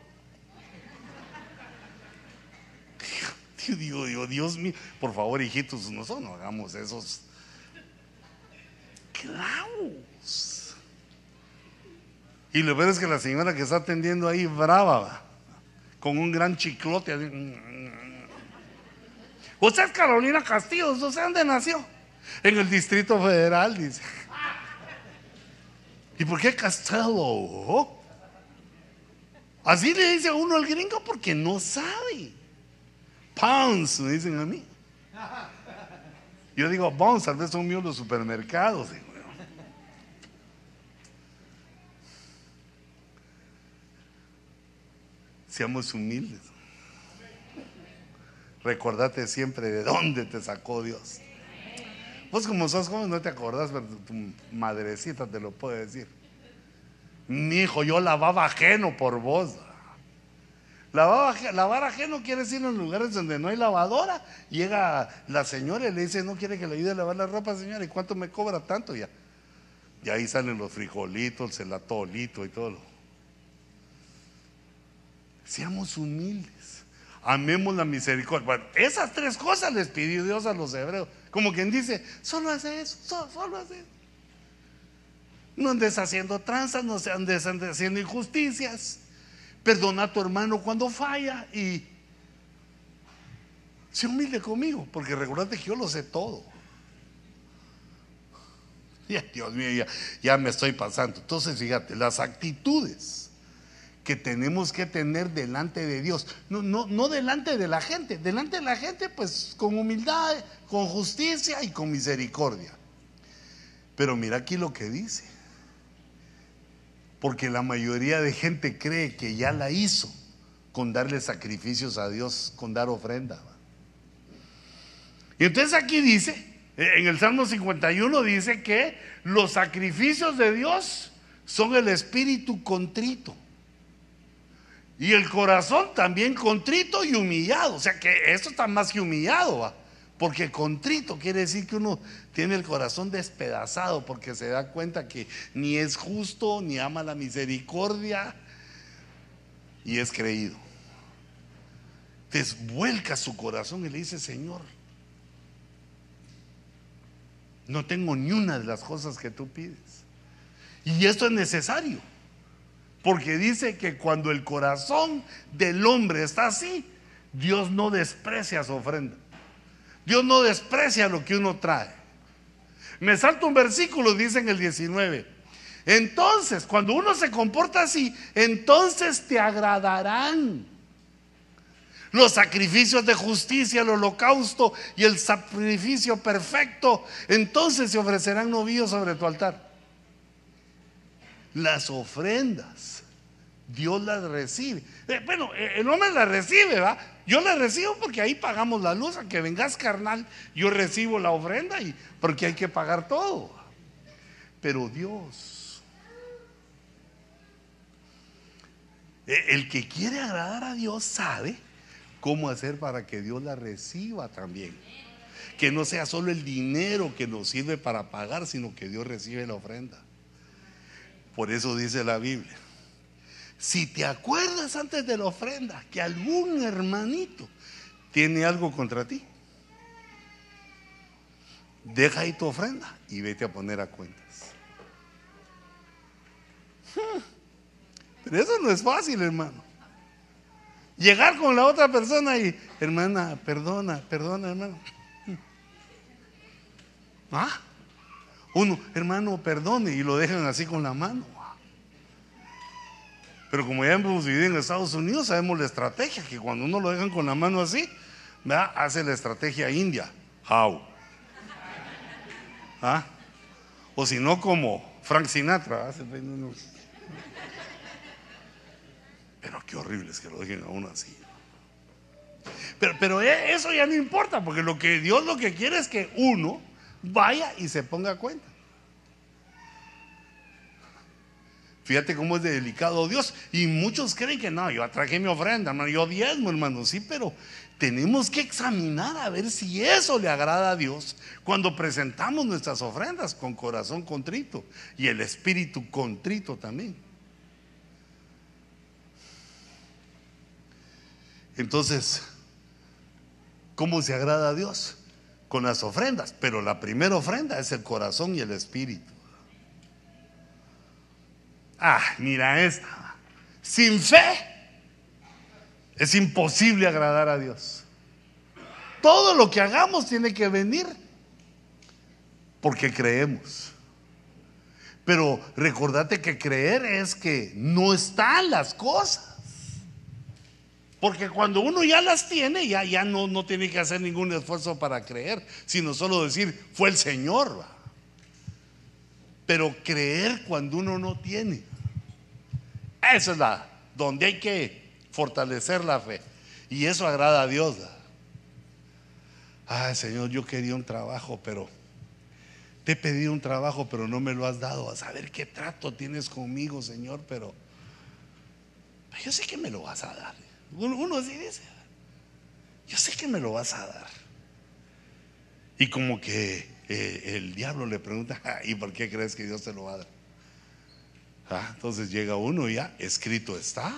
Dios mío, por favor, hijitos, nosotros no hagamos esos clavos. Y lo peor es que la señora que está atendiendo ahí, brava, con un gran chiclote. Usted es Carolina Castillo, ¿usted dónde nació? En el Distrito Federal, dice. ¿Y por qué Castelo? Así le dice a uno al gringo porque no sabe. Pounds, me dicen a mí. Yo digo, pounds, tal vez son míos los supermercados. Seamos humildes. Recordate siempre de dónde te sacó Dios. Vos como sos joven no te acordás, pero tu madrecita te lo puede decir. Mi hijo, yo lavaba ajeno por vos. Lavar, ajeno quiere decir en lugares donde no hay lavadora. Llega la señora y le dice, no quiere que le ayude a lavar la ropa, señora. ¿Y cuánto me cobra tanto ya? Y ahí salen los frijolitos, el atolito y todo. Seamos humildes. Amemos la misericordia. Bueno, esas tres cosas les pidió Dios a los hebreos. Como quien dice, solo hace eso, solo, solo hace eso. No andes haciendo tranzas, no andes haciendo injusticias. Perdona a tu hermano cuando falla y sé humilde conmigo, porque recordate que yo lo sé todo. Ya, Dios mío, ya, me estoy pasando. Entonces, fíjate, las actitudes que tenemos que tener delante de Dios, no, no, no delante de la gente, delante de la gente, pues con humildad, con justicia y con misericordia. Pero mira aquí lo que dice porque la mayoría de gente cree que ya la hizo con darle sacrificios a Dios, con dar ofrenda. Y entonces aquí dice, eh, en el Salmo 51 dice que los sacrificios de Dios son el espíritu contrito. Y el corazón también contrito y humillado. O sea que esto está más que humillado, ¿va? Porque contrito quiere decir que uno tiene el corazón despedazado porque se da cuenta que ni es justo, ni ama la misericordia y es creído. Desvuelca su corazón y le dice, Señor, no tengo ni una de las cosas que tú pides. Y esto es necesario. Porque dice que cuando el corazón del hombre está así, Dios no desprecia su ofrenda. Dios no desprecia lo que uno trae. Me salto un versículo, dice en el 19. Entonces, cuando uno se comporta así, entonces te agradarán los sacrificios de justicia, el holocausto y el sacrificio perfecto. Entonces se ofrecerán novillos sobre tu altar. Las ofrendas Dios las recibe. Eh, bueno, eh, el hombre las recibe, ¿va? Yo las recibo porque ahí pagamos la luz, a que vengas carnal, yo recibo la ofrenda y porque hay que pagar todo. Pero Dios, eh, el que quiere agradar a Dios sabe cómo hacer para que Dios la reciba también. Que no sea solo el dinero que nos sirve para pagar, sino que Dios recibe la ofrenda. Por eso dice la Biblia si te acuerdas antes de la ofrenda que algún hermanito tiene algo contra ti, deja ahí tu ofrenda y vete a poner a cuentas. Pero eso no es fácil, hermano. Llegar con la otra persona y, hermana, perdona, perdona, hermano. ¿Ah? Uno, hermano, perdone, y lo dejan así con la mano. Pero como ya hemos vivido en Estados Unidos, sabemos la estrategia, que cuando uno lo dejan con la mano así, hace la estrategia india. How? ¿Ah? O si no, como Frank Sinatra. Pero qué horrible es que lo dejen a uno así. Pero, pero e, eso ya no importa, porque lo que Dios lo que quiere es que uno vaya y se ponga a cuenta. Fíjate cómo es delicado Dios. Y muchos creen que no, yo atraje mi ofrenda, hermano, yo diezmo, hermano. Sí, pero tenemos que examinar a ver si eso le agrada a Dios cuando presentamos nuestras ofrendas con corazón contrito y el espíritu contrito también. Entonces, ¿cómo se agrada a Dios? Con las ofrendas. Pero la primera ofrenda es el corazón y el espíritu. Ah, mira esta. Sin fe es imposible agradar a Dios. Todo lo que hagamos tiene que venir porque creemos. Pero recordate que creer es que no están las cosas. Porque cuando uno ya las tiene, ya, ya no, no tiene que hacer ningún esfuerzo para creer, sino solo decir, fue el Señor. Pero creer cuando uno no tiene. Esa es la donde hay que fortalecer la fe. Y eso agrada a Dios. Ay, Señor, yo quería un trabajo, pero te he pedido un trabajo, pero no me lo has dado. A saber qué trato tienes conmigo, Señor, pero yo sé que me lo vas a dar. Uno así dice, yo sé que me lo vas a dar. Y como que el diablo le pregunta, ¿y por qué crees que Dios te lo va a dar? Ah, entonces llega uno y ya, escrito está.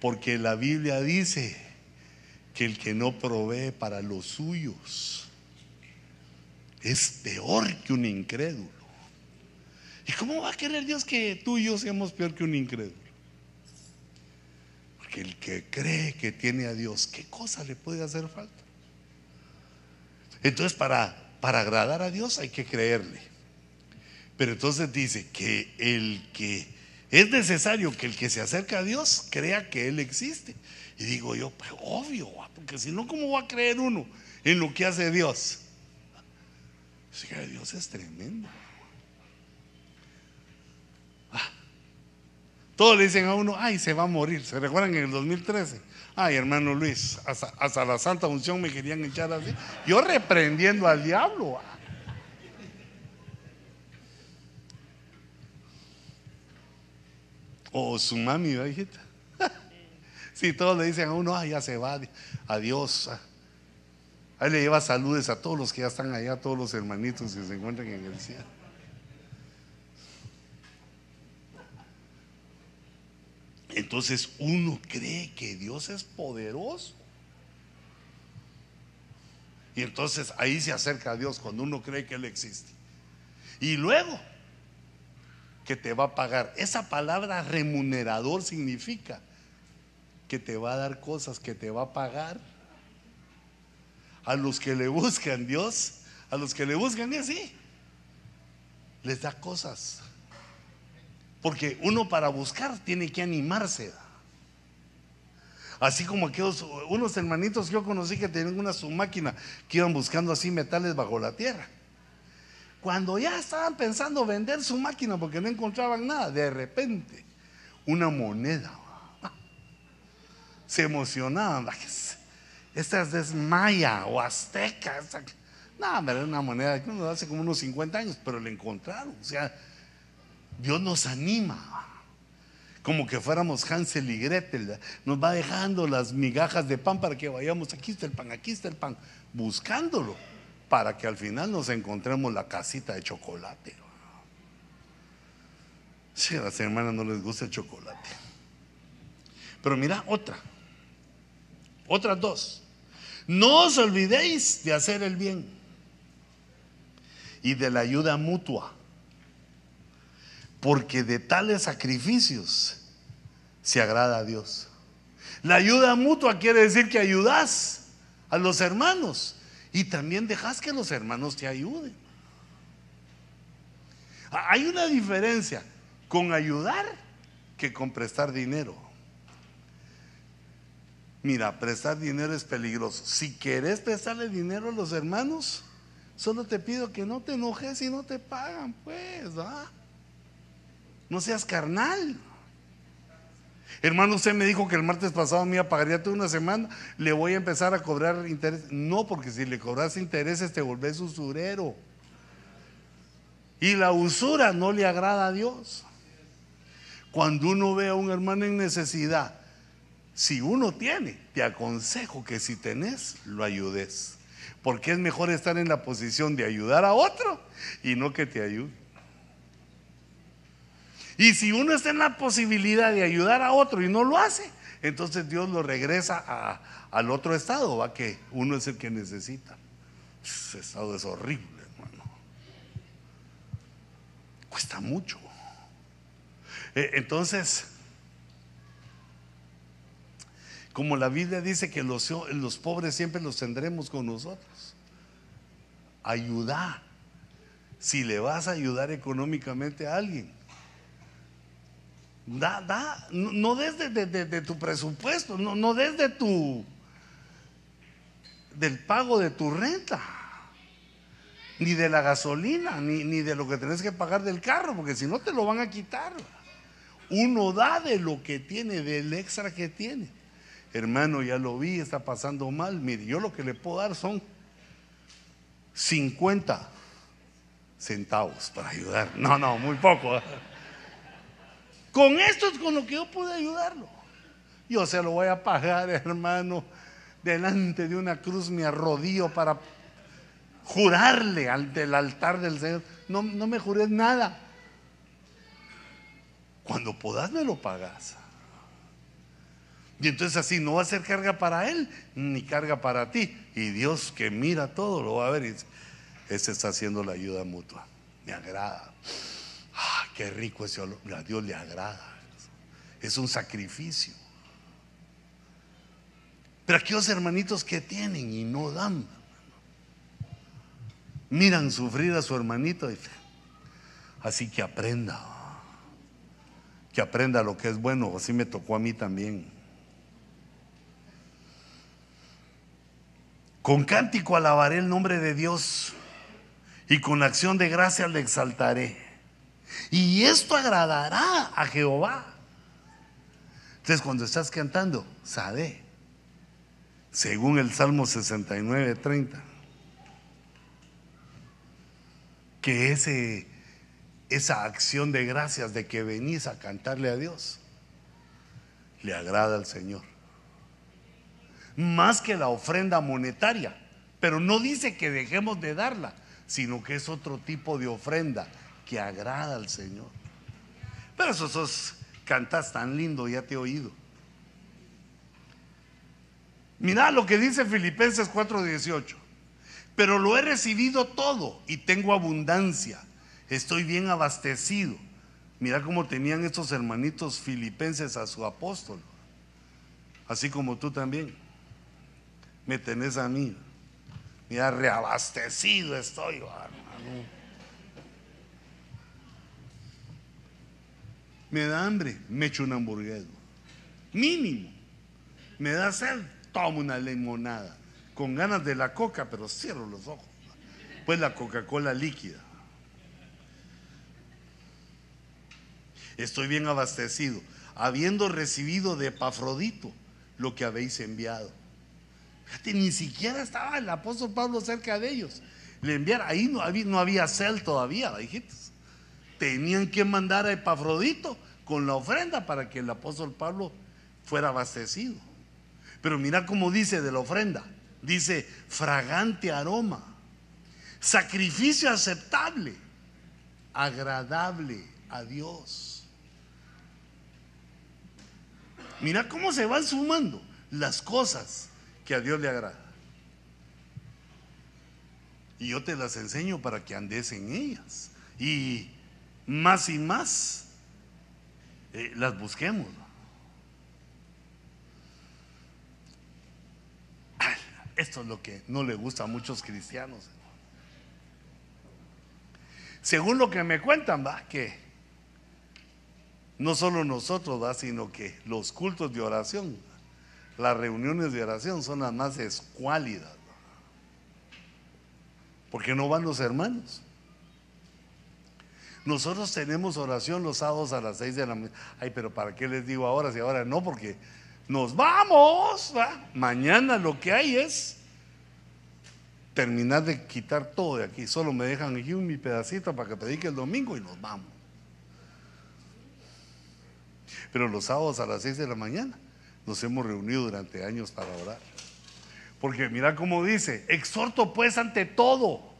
Porque la Biblia dice que el que no provee para los suyos es peor que un incrédulo. ¿Y cómo va a querer Dios que tú y yo seamos peor que un incrédulo? Porque el que cree que tiene a Dios, ¿qué cosa le puede hacer falta? Entonces, para, para agradar a Dios hay que creerle. Pero entonces dice que el que es necesario que el que se acerca a Dios crea que Él existe. Y digo yo, pues obvio, porque si no, ¿cómo va a creer uno en lo que hace Dios? Dios es tremendo. Todos le dicen a uno, ay, se va a morir. ¿Se recuerdan en el 2013? Ay, hermano Luis, hasta, la Santa Unción me querían echar así. Yo reprendiendo al diablo. O su mami, hijita. Si todos le dicen a uno, ay, ya se va, adiós. Ahí le lleva saludes a todos los que ya están allá, a todos los hermanitos que se encuentran en el cielo. Entonces uno cree que Dios es poderoso. Y entonces ahí se acerca a Dios cuando uno cree que Él existe. Y luego que te va a pagar. Esa palabra remunerador significa que te va a dar cosas, que te va a pagar. A los que le buscan Dios, a los que le buscan y así, les da cosas. Porque uno para buscar tiene que animarse. Así como aquellos, unos hermanitos que yo conocí que tenían una su máquina que iban buscando así metales bajo la tierra. Cuando ya estaban pensando vender su máquina porque no encontraban nada, de repente una moneda. Se emocionaban. Esta es maya o azteca. No, era una moneda que hace como unos 50 años, pero la encontraron. O sea, Dios nos anima. Como que fuéramos Hansel y Gretel. Nos va dejando las migajas de pan para que vayamos. Aquí está el pan, aquí está el pan. Buscándolo. Para que al final nos encontremos la casita de chocolate. Si a las hermanas no les gusta el chocolate. Pero mira, otra. Otras dos. No os olvidéis de hacer el bien y de la ayuda mutua porque de tales sacrificios se agrada a Dios. La ayuda mutua quiere decir que ayudas a los hermanos y también dejas que los hermanos te ayuden. Hay una diferencia con ayudar que con prestar dinero. Mira, prestar dinero es peligroso. Si quieres prestarle dinero a los hermanos, solo te pido que no te enojes y no te pagan, pues, ¿ah? Seas carnal. Hermano, usted me dijo que el martes pasado me iba a toda una semana. Le voy a empezar a cobrar interés. No, porque si le cobras intereses te volvés usurero. Y la usura no le agrada a Dios. Cuando uno ve a un hermano en necesidad, si uno tiene, te aconsejo que si tenés, lo ayudes. Porque es mejor estar en la posición de ayudar a otro y no que te ayude. Y si uno está en la posibilidad de ayudar a otro y no lo hace, entonces Dios lo regresa al otro estado, va que uno es el que necesita. Ese estado es horrible, hermano. Cuesta mucho. E, entonces, como la Biblia dice que los, los pobres siempre los tendremos con nosotros, ayuda. Si le vas a ayudar económicamente a alguien, Da, da, no desde de, tu presupuesto, no, no desde tu del pago de tu renta, ni de la gasolina, ni, ni de lo que tenés que pagar del carro, porque si no te lo van a quitar. Uno da de lo que tiene, del extra que tiene. Hermano, ya lo vi, está pasando mal. Mire, yo lo que le puedo dar son 50 centavos para ayudar. No, no, muy poco. Con esto es con lo que yo pude ayudarlo. Yo se lo voy a pagar, hermano. Delante de una cruz me arrodillo para jurarle al del altar del Señor. No, no me jures nada. Cuando puedas me lo pagas. Y entonces así no va a ser carga para él ni carga para ti. Y Dios que mira todo lo va a ver y dice, ese está haciendo la ayuda mutua. Me agrada. Qué rico ese. A Dios le agrada. Es un sacrificio. Pero aquellos hermanitos que tienen y no dan, miran sufrir a su hermanito. Así que aprenda. Que aprenda lo que es bueno. Así me tocó a mí también. Con cántico alabaré el nombre de Dios y con acción de gracia le exaltaré. Y esto agradará a Jehová. Entonces cuando estás cantando, sabe, según el Salmo 69, 30, que ese, esa acción de gracias de que venís a cantarle a Dios, le agrada al Señor. Más que la ofrenda monetaria, pero no dice que dejemos de darla, sino que es otro tipo de ofrenda que agrada al Señor. Pero eso sos, cantas tan lindo, ya te he oído. Mira lo que dice Filipenses 4:18. Pero lo he recibido todo y tengo abundancia. Estoy bien abastecido. Mira cómo tenían estos hermanitos filipenses a su apóstol. Así como tú también. Me tenés a mí. Mira, reabastecido estoy, hermano. Me da hambre, me echo una hamburguesa. Mínimo. Me da sed, tomo una limonada. Con ganas de la coca, pero cierro los ojos. Pues la Coca-Cola líquida. Estoy bien abastecido, habiendo recibido de Epafrodito lo que habéis enviado. Fíjate, ni siquiera estaba el apóstol Pablo cerca de ellos. Le enviaron, ahí no había, no había cel todavía, hijitos. Tenían que mandar a Epafrodito con la ofrenda para que el apóstol Pablo fuera abastecido. Pero mira cómo dice de la ofrenda. Dice fragante aroma, sacrificio aceptable, agradable a Dios. Mira cómo se van sumando las cosas que a Dios le agrada. Y yo te las enseño para que andes en ellas. Y más y más eh, las busquemos. Esto es lo que no le gusta a muchos cristianos. Según lo que me cuentan, va, que no solo nosotros, va, sino que los cultos de oración, las reuniones de oración son las más escuálidas. Porque no van los hermanos. Nosotros tenemos oración los sábados a las 6 de la mañana. Ay, pero ¿para qué les digo ahora si ahora no? Porque nos vamos. Mañana lo que hay es terminar de quitar todo de aquí. Solo me dejan aquí un mi pedacito para que predique el domingo y nos vamos. Pero los sábados a las 6 de la mañana nos hemos reunido durante años para orar. Porque mira cómo dice, exhorto pues ante todo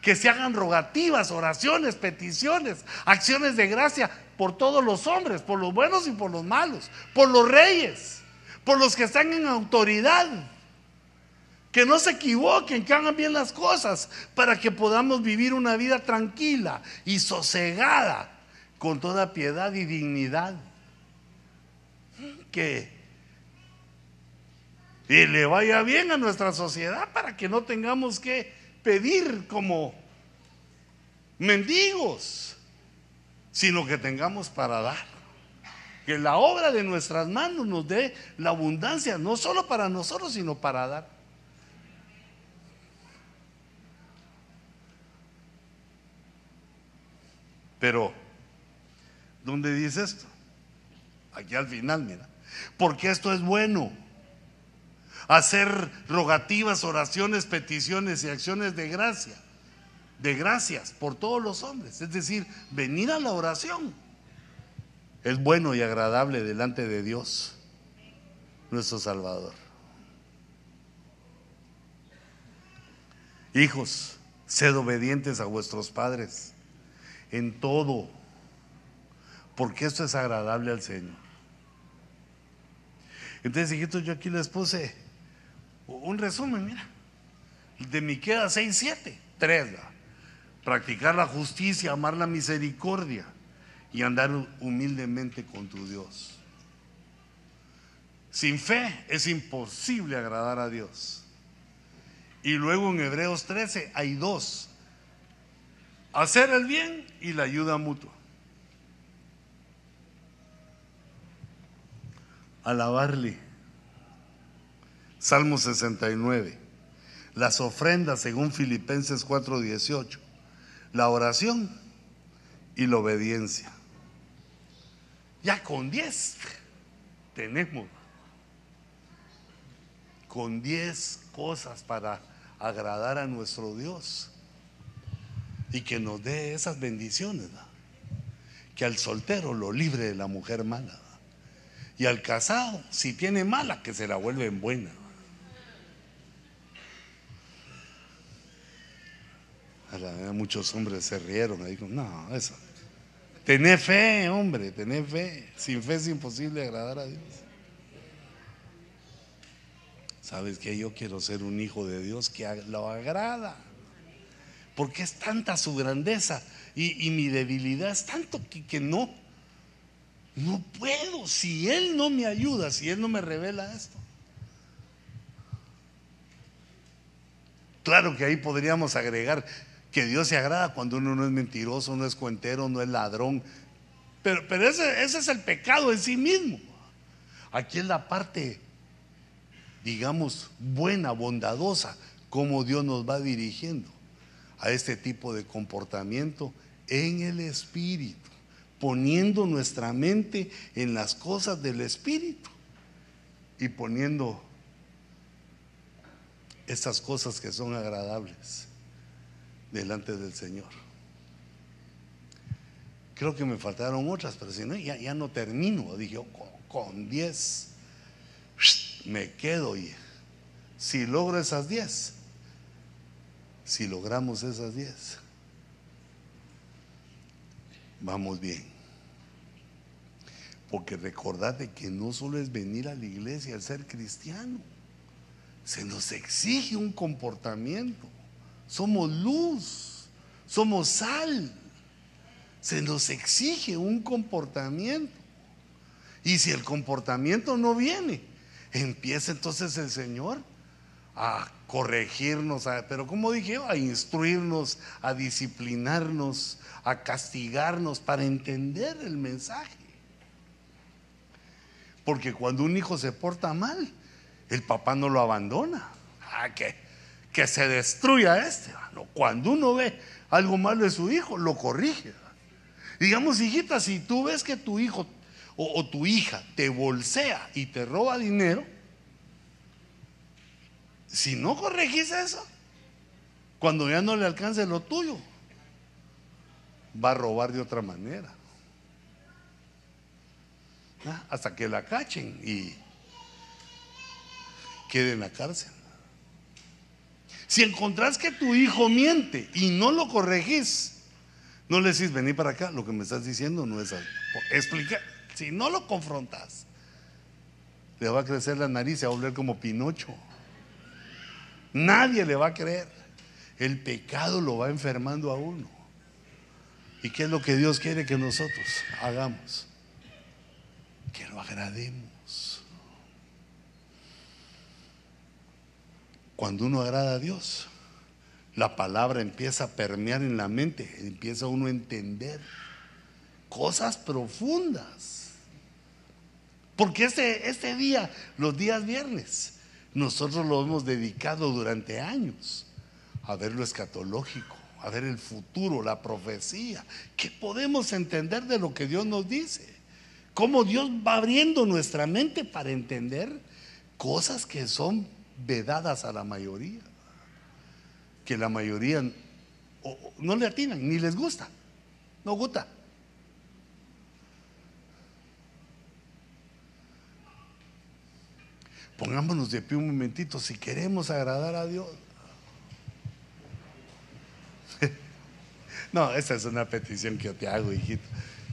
que se hagan rogativas, oraciones, peticiones, acciones de gracia por todos los hombres, por los buenos y por los malos, por los reyes, por los que están en autoridad. Que no se equivoquen, que hagan bien las cosas para que podamos vivir una vida tranquila y sosegada, con toda piedad y dignidad. Que y le vaya bien a nuestra sociedad para que no tengamos que pedir como mendigos, sino que tengamos para dar. Que la obra de nuestras manos nos dé la abundancia, no solo para nosotros, sino para dar. Pero, ¿dónde dice esto? Aquí al final, mira. Porque esto es bueno hacer rogativas, oraciones, peticiones y acciones de gracia, de gracias por todos los hombres. Es decir, venir a la oración es bueno y agradable delante de Dios, nuestro Salvador. Hijos, sed obedientes a vuestros padres en todo, porque esto es agradable al Señor. Entonces, hijitos, yo aquí les puse un resumen, mira. De Miqueas 6, 7, 3. Practicar la justicia, amar la misericordia y andar humildemente con tu Dios. Sin fe es imposible agradar a Dios. Y luego en Hebreos 13 hay dos. Hacer el bien y la ayuda mutua. Alabarle Salmo 69. Las ofrendas según Filipenses 4:18. La oración y la obediencia. Ya con 10 tenemos con 10 cosas para agradar a nuestro Dios y que nos dé esas bendiciones. Que al soltero lo libre de la mujer mala. Y al casado, si tiene mala, que se la vuelve muchos hombres se rieron ahí. No, eso. Tener fe, hombre, tener fe. Sin fe es imposible agradar a Dios. ¿Sabes que Yo quiero ser un hijo de Dios que lo agrada. Porque es tanta su grandeza y, mi debilidad es tanto que, que, no, no puedo. Si Él no me ayuda, si Él no me revela esto. Claro que ahí podríamos agregar que Dios se agrada cuando uno no es mentiroso, no es cuentero, no es ladrón. Pero, pero ese, es el pecado en sí mismo. Aquí es la parte digamos, buena, bondadosa, como Dios nos va dirigiendo a este tipo de comportamiento en el Espíritu, poniendo nuestra mente en las cosas del Espíritu y poniendo estas cosas que son agradables delante del Señor. Creo que me faltaron otras, pero si no, ya, no termino. Dije, con 10 me quedo y si logro esas 10, si logramos esas 10, vamos bien. Porque recordate que no solo es venir a la iglesia al ser cristiano, se nos exige un comportamiento. Somos luz, somos sal. Se nos exige un comportamiento. Y si el comportamiento no viene, empieza entonces el Señor a corregirnos, pero como dije, a instruirnos, a disciplinarnos, a castigarnos para entender el mensaje. Porque cuando un hijo se porta mal, el papá no lo abandona. Ah, que, que se destruya este. Cuando uno ve algo malo de su hijo, lo corrige. Digamos, hijita, si tú ves que tu hijo o, tu hija te bolsea y te roba dinero, si no corregís eso, cuando ya no le alcance lo tuyo, va a robar de otra manera. ¿Ah? Hasta que la cachen y quede en la cárcel. Si encontrás que tu hijo miente y no lo corregís, no le decís, vení para acá, lo que me estás diciendo no es así. Explica. Si no lo confrontas, le va a crecer la nariz y va a volver como Pinocho. Nadie le va a creer. El pecado lo va enfermando a uno. ¿Y qué es lo que Dios quiere que nosotros hagamos? Que lo agrademos. Cuando uno agrada a Dios, la palabra empieza a permear en la mente, empieza uno a entender cosas profundas. Porque este, este día, los días viernes, nosotros lo hemos dedicado durante años a ver lo escatológico, a ver el futuro, la profecía. ¿Qué podemos entender de lo que Dios nos dice? Cómo Dios va abriendo nuestra mente para entender cosas que son vedadas a la mayoría. Que la mayoría no le atinan, ni les gusta. No gusta. Pongámonos de pie un momentito si queremos agradar a Dios. No, esa es una petición que yo te hago, hijito,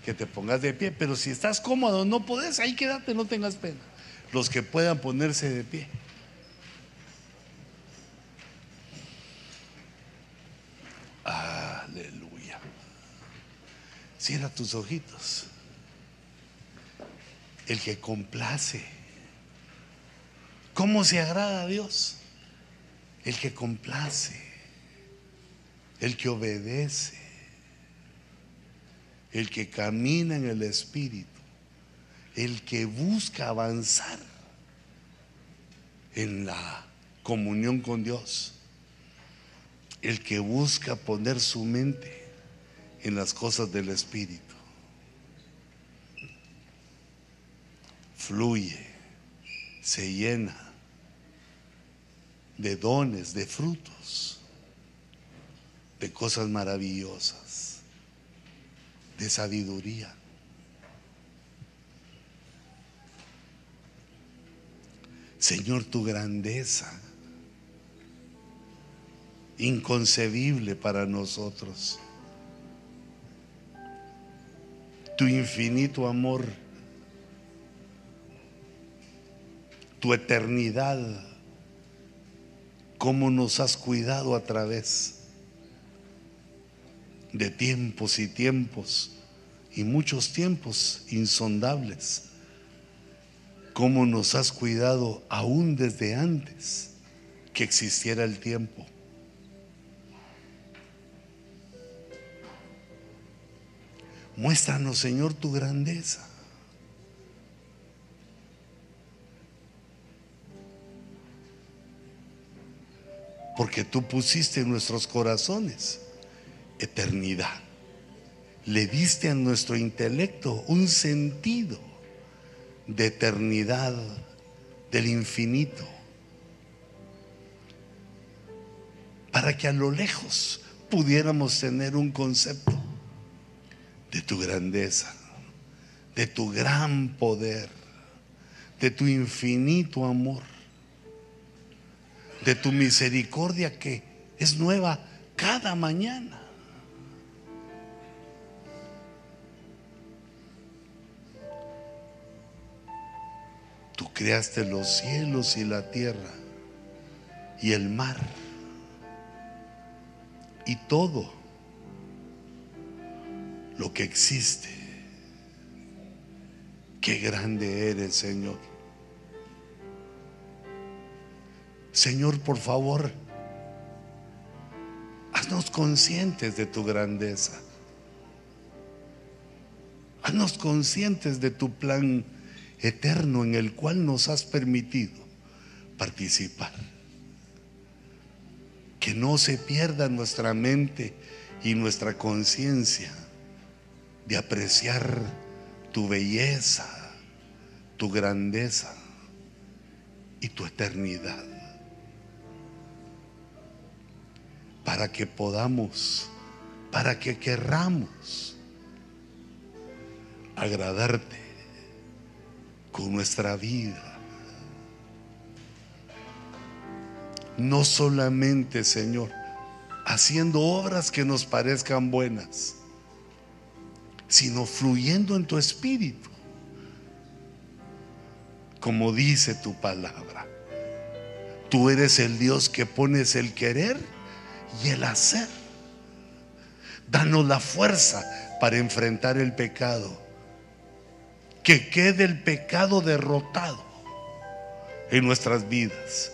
que te pongas de pie. Pero si estás cómodo, no puedes, ahí quédate, no tengas pena. Los que puedan ponerse de pie. Aleluya. Cierra tus ojitos. El que complace. ¿Cómo se agrada a Dios? El que complace, el que obedece, el que camina en el Espíritu, el que busca avanzar en la comunión con Dios, el que busca poner su mente en las cosas del Espíritu. fluye, se llena de dones, de frutos, de cosas maravillosas, de sabiduría. Señor, tu grandeza, inconcebible para nosotros. Tu infinito amor, tu eternidad, cómo nos has cuidado a través de tiempos y tiempos y muchos tiempos insondables cómo nos has cuidado aún desde antes que existiera el tiempo. Muéstranos, Señor, tu grandeza. Porque tú pusiste en nuestros corazones eternidad. Le diste a nuestro intelecto un sentido de eternidad, del infinito, para que a lo lejos pudiéramos tener un concepto de tu grandeza, de tu gran poder, de tu infinito amor, de tu misericordia que es nueva cada mañana. Tú creaste los cielos y la tierra y el mar y todo lo que existe. Qué grande eres, Señor. Señor, por favor, haznos conscientes de tu grandeza. Haznos conscientes de tu plan eterno en el cual nos has permitido participar. Que no se pierda nuestra mente y nuestra conciencia de apreciar tu belleza, tu grandeza y tu eternidad. Para que podamos, para que querramos agradarte con nuestra vida. No solamente, Señor, haciendo obras que nos parezcan buenas, sino fluyendo en tu espíritu, como dice tu palabra. Tú eres el Dios que pones el querer y el hacer. Danos la fuerza para enfrentar el pecado que quede el pecado derrotado en nuestras vidas.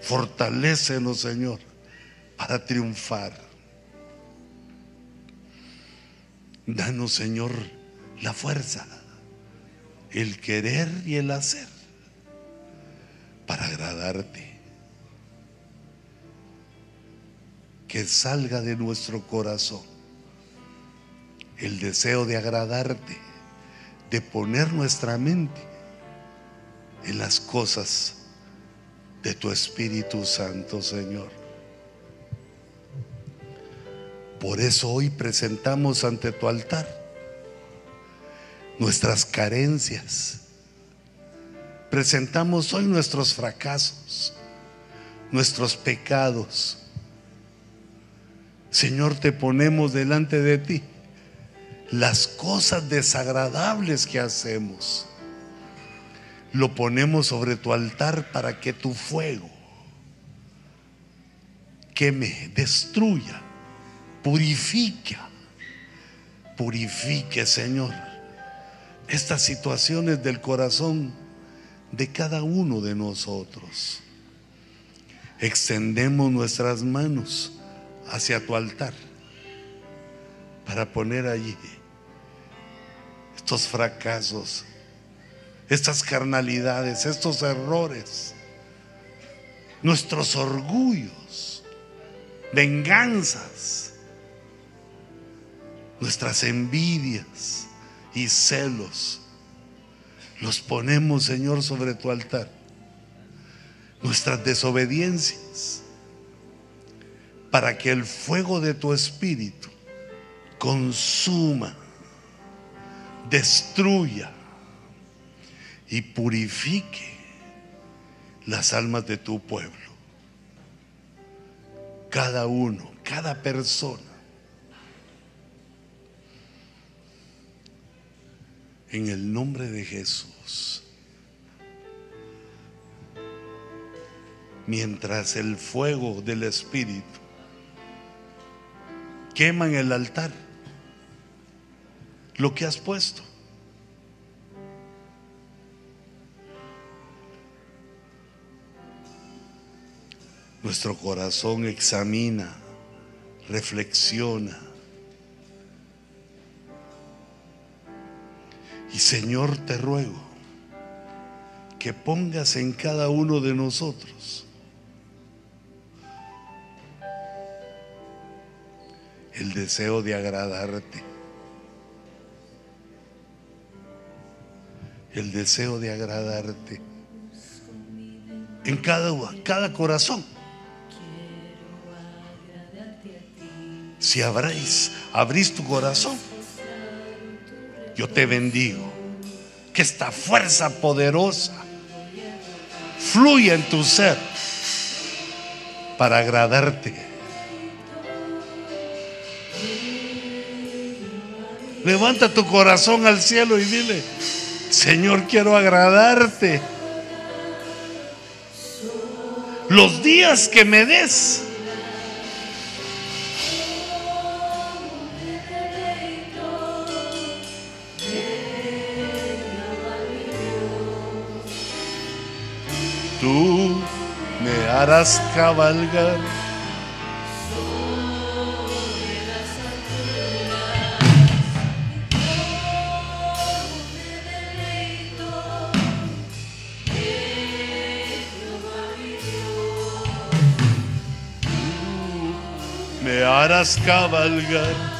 Fortalécenos, Señor, para triunfar. Danos, Señor, la fuerza, el querer y el hacer para agradarte. Que salga de nuestro corazón el deseo de agradarte de poner nuestra mente en las cosas de tu Espíritu Santo, Señor. Por eso hoy presentamos ante tu altar nuestras carencias. Presentamos hoy nuestros fracasos, nuestros pecados. Señor, te ponemos delante de ti las cosas desagradables que hacemos, lo ponemos sobre tu altar para que tu fuego queme, destruya, purifique, purifique, Señor, estas situaciones del corazón de cada uno de nosotros. Extendemos nuestras manos hacia tu altar para poner allí estos fracasos, estas carnalidades, estos errores, nuestros orgullos, venganzas, nuestras envidias y celos, los ponemos, Señor, sobre tu altar. Nuestras desobediencias, para que el fuego de tu espíritu consuma, destruya y purifique las almas de tu pueblo. Cada uno, cada persona. En el nombre de Jesús. Mientras el fuego del Espíritu quema en el altar lo que has puesto. Nuestro corazón examina, reflexiona. Y Señor, te ruego que pongas en cada uno de nosotros el deseo de agradarte. El deseo de agradarte en cada, cada corazón. Si abrís, abrís tu corazón, yo te bendigo. Que esta fuerza poderosa fluya en tu ser para agradarte. Levanta tu corazón al cielo y dile, Señor, quiero agradarte. Los días que me des harás cabalgar. Me harás cabalgar.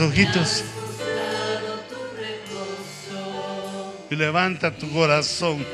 Ojitos y levanta tu corazón.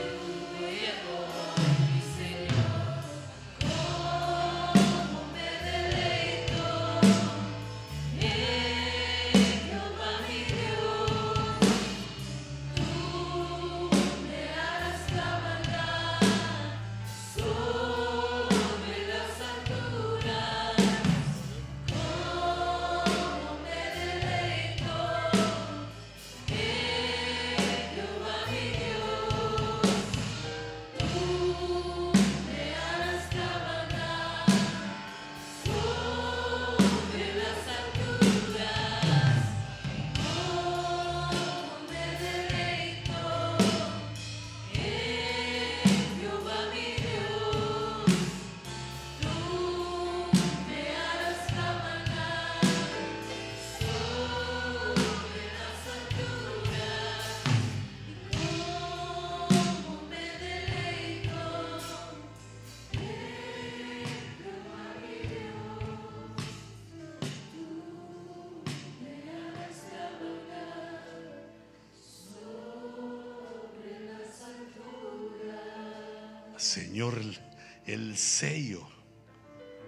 Señor, el, el sello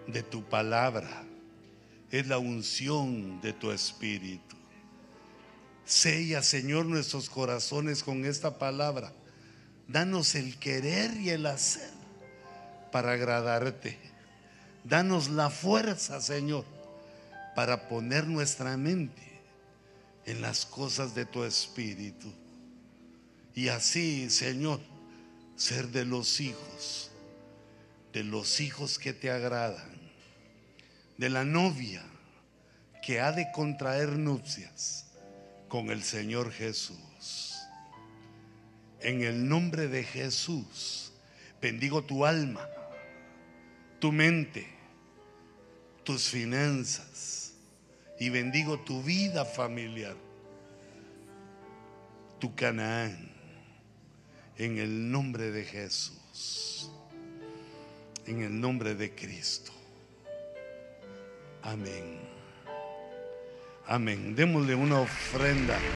de tu palabra es la unción de tu espíritu. Sella, Señor, nuestros corazones con esta palabra. Danos el querer y el hacer para agradarte. Danos la fuerza, Señor, para poner nuestra mente en las cosas de tu espíritu. Y así, Señor, ser de los hijos, de los hijos que te agradan, de la novia que ha de contraer nupcias con el Señor Jesús. En el nombre de Jesús, bendigo tu alma, tu mente, tus finanzas y bendigo tu vida familiar, tu Canaán, en el nombre de Jesús, en el nombre de Cristo. Amén. Amén. Démosle una ofrenda.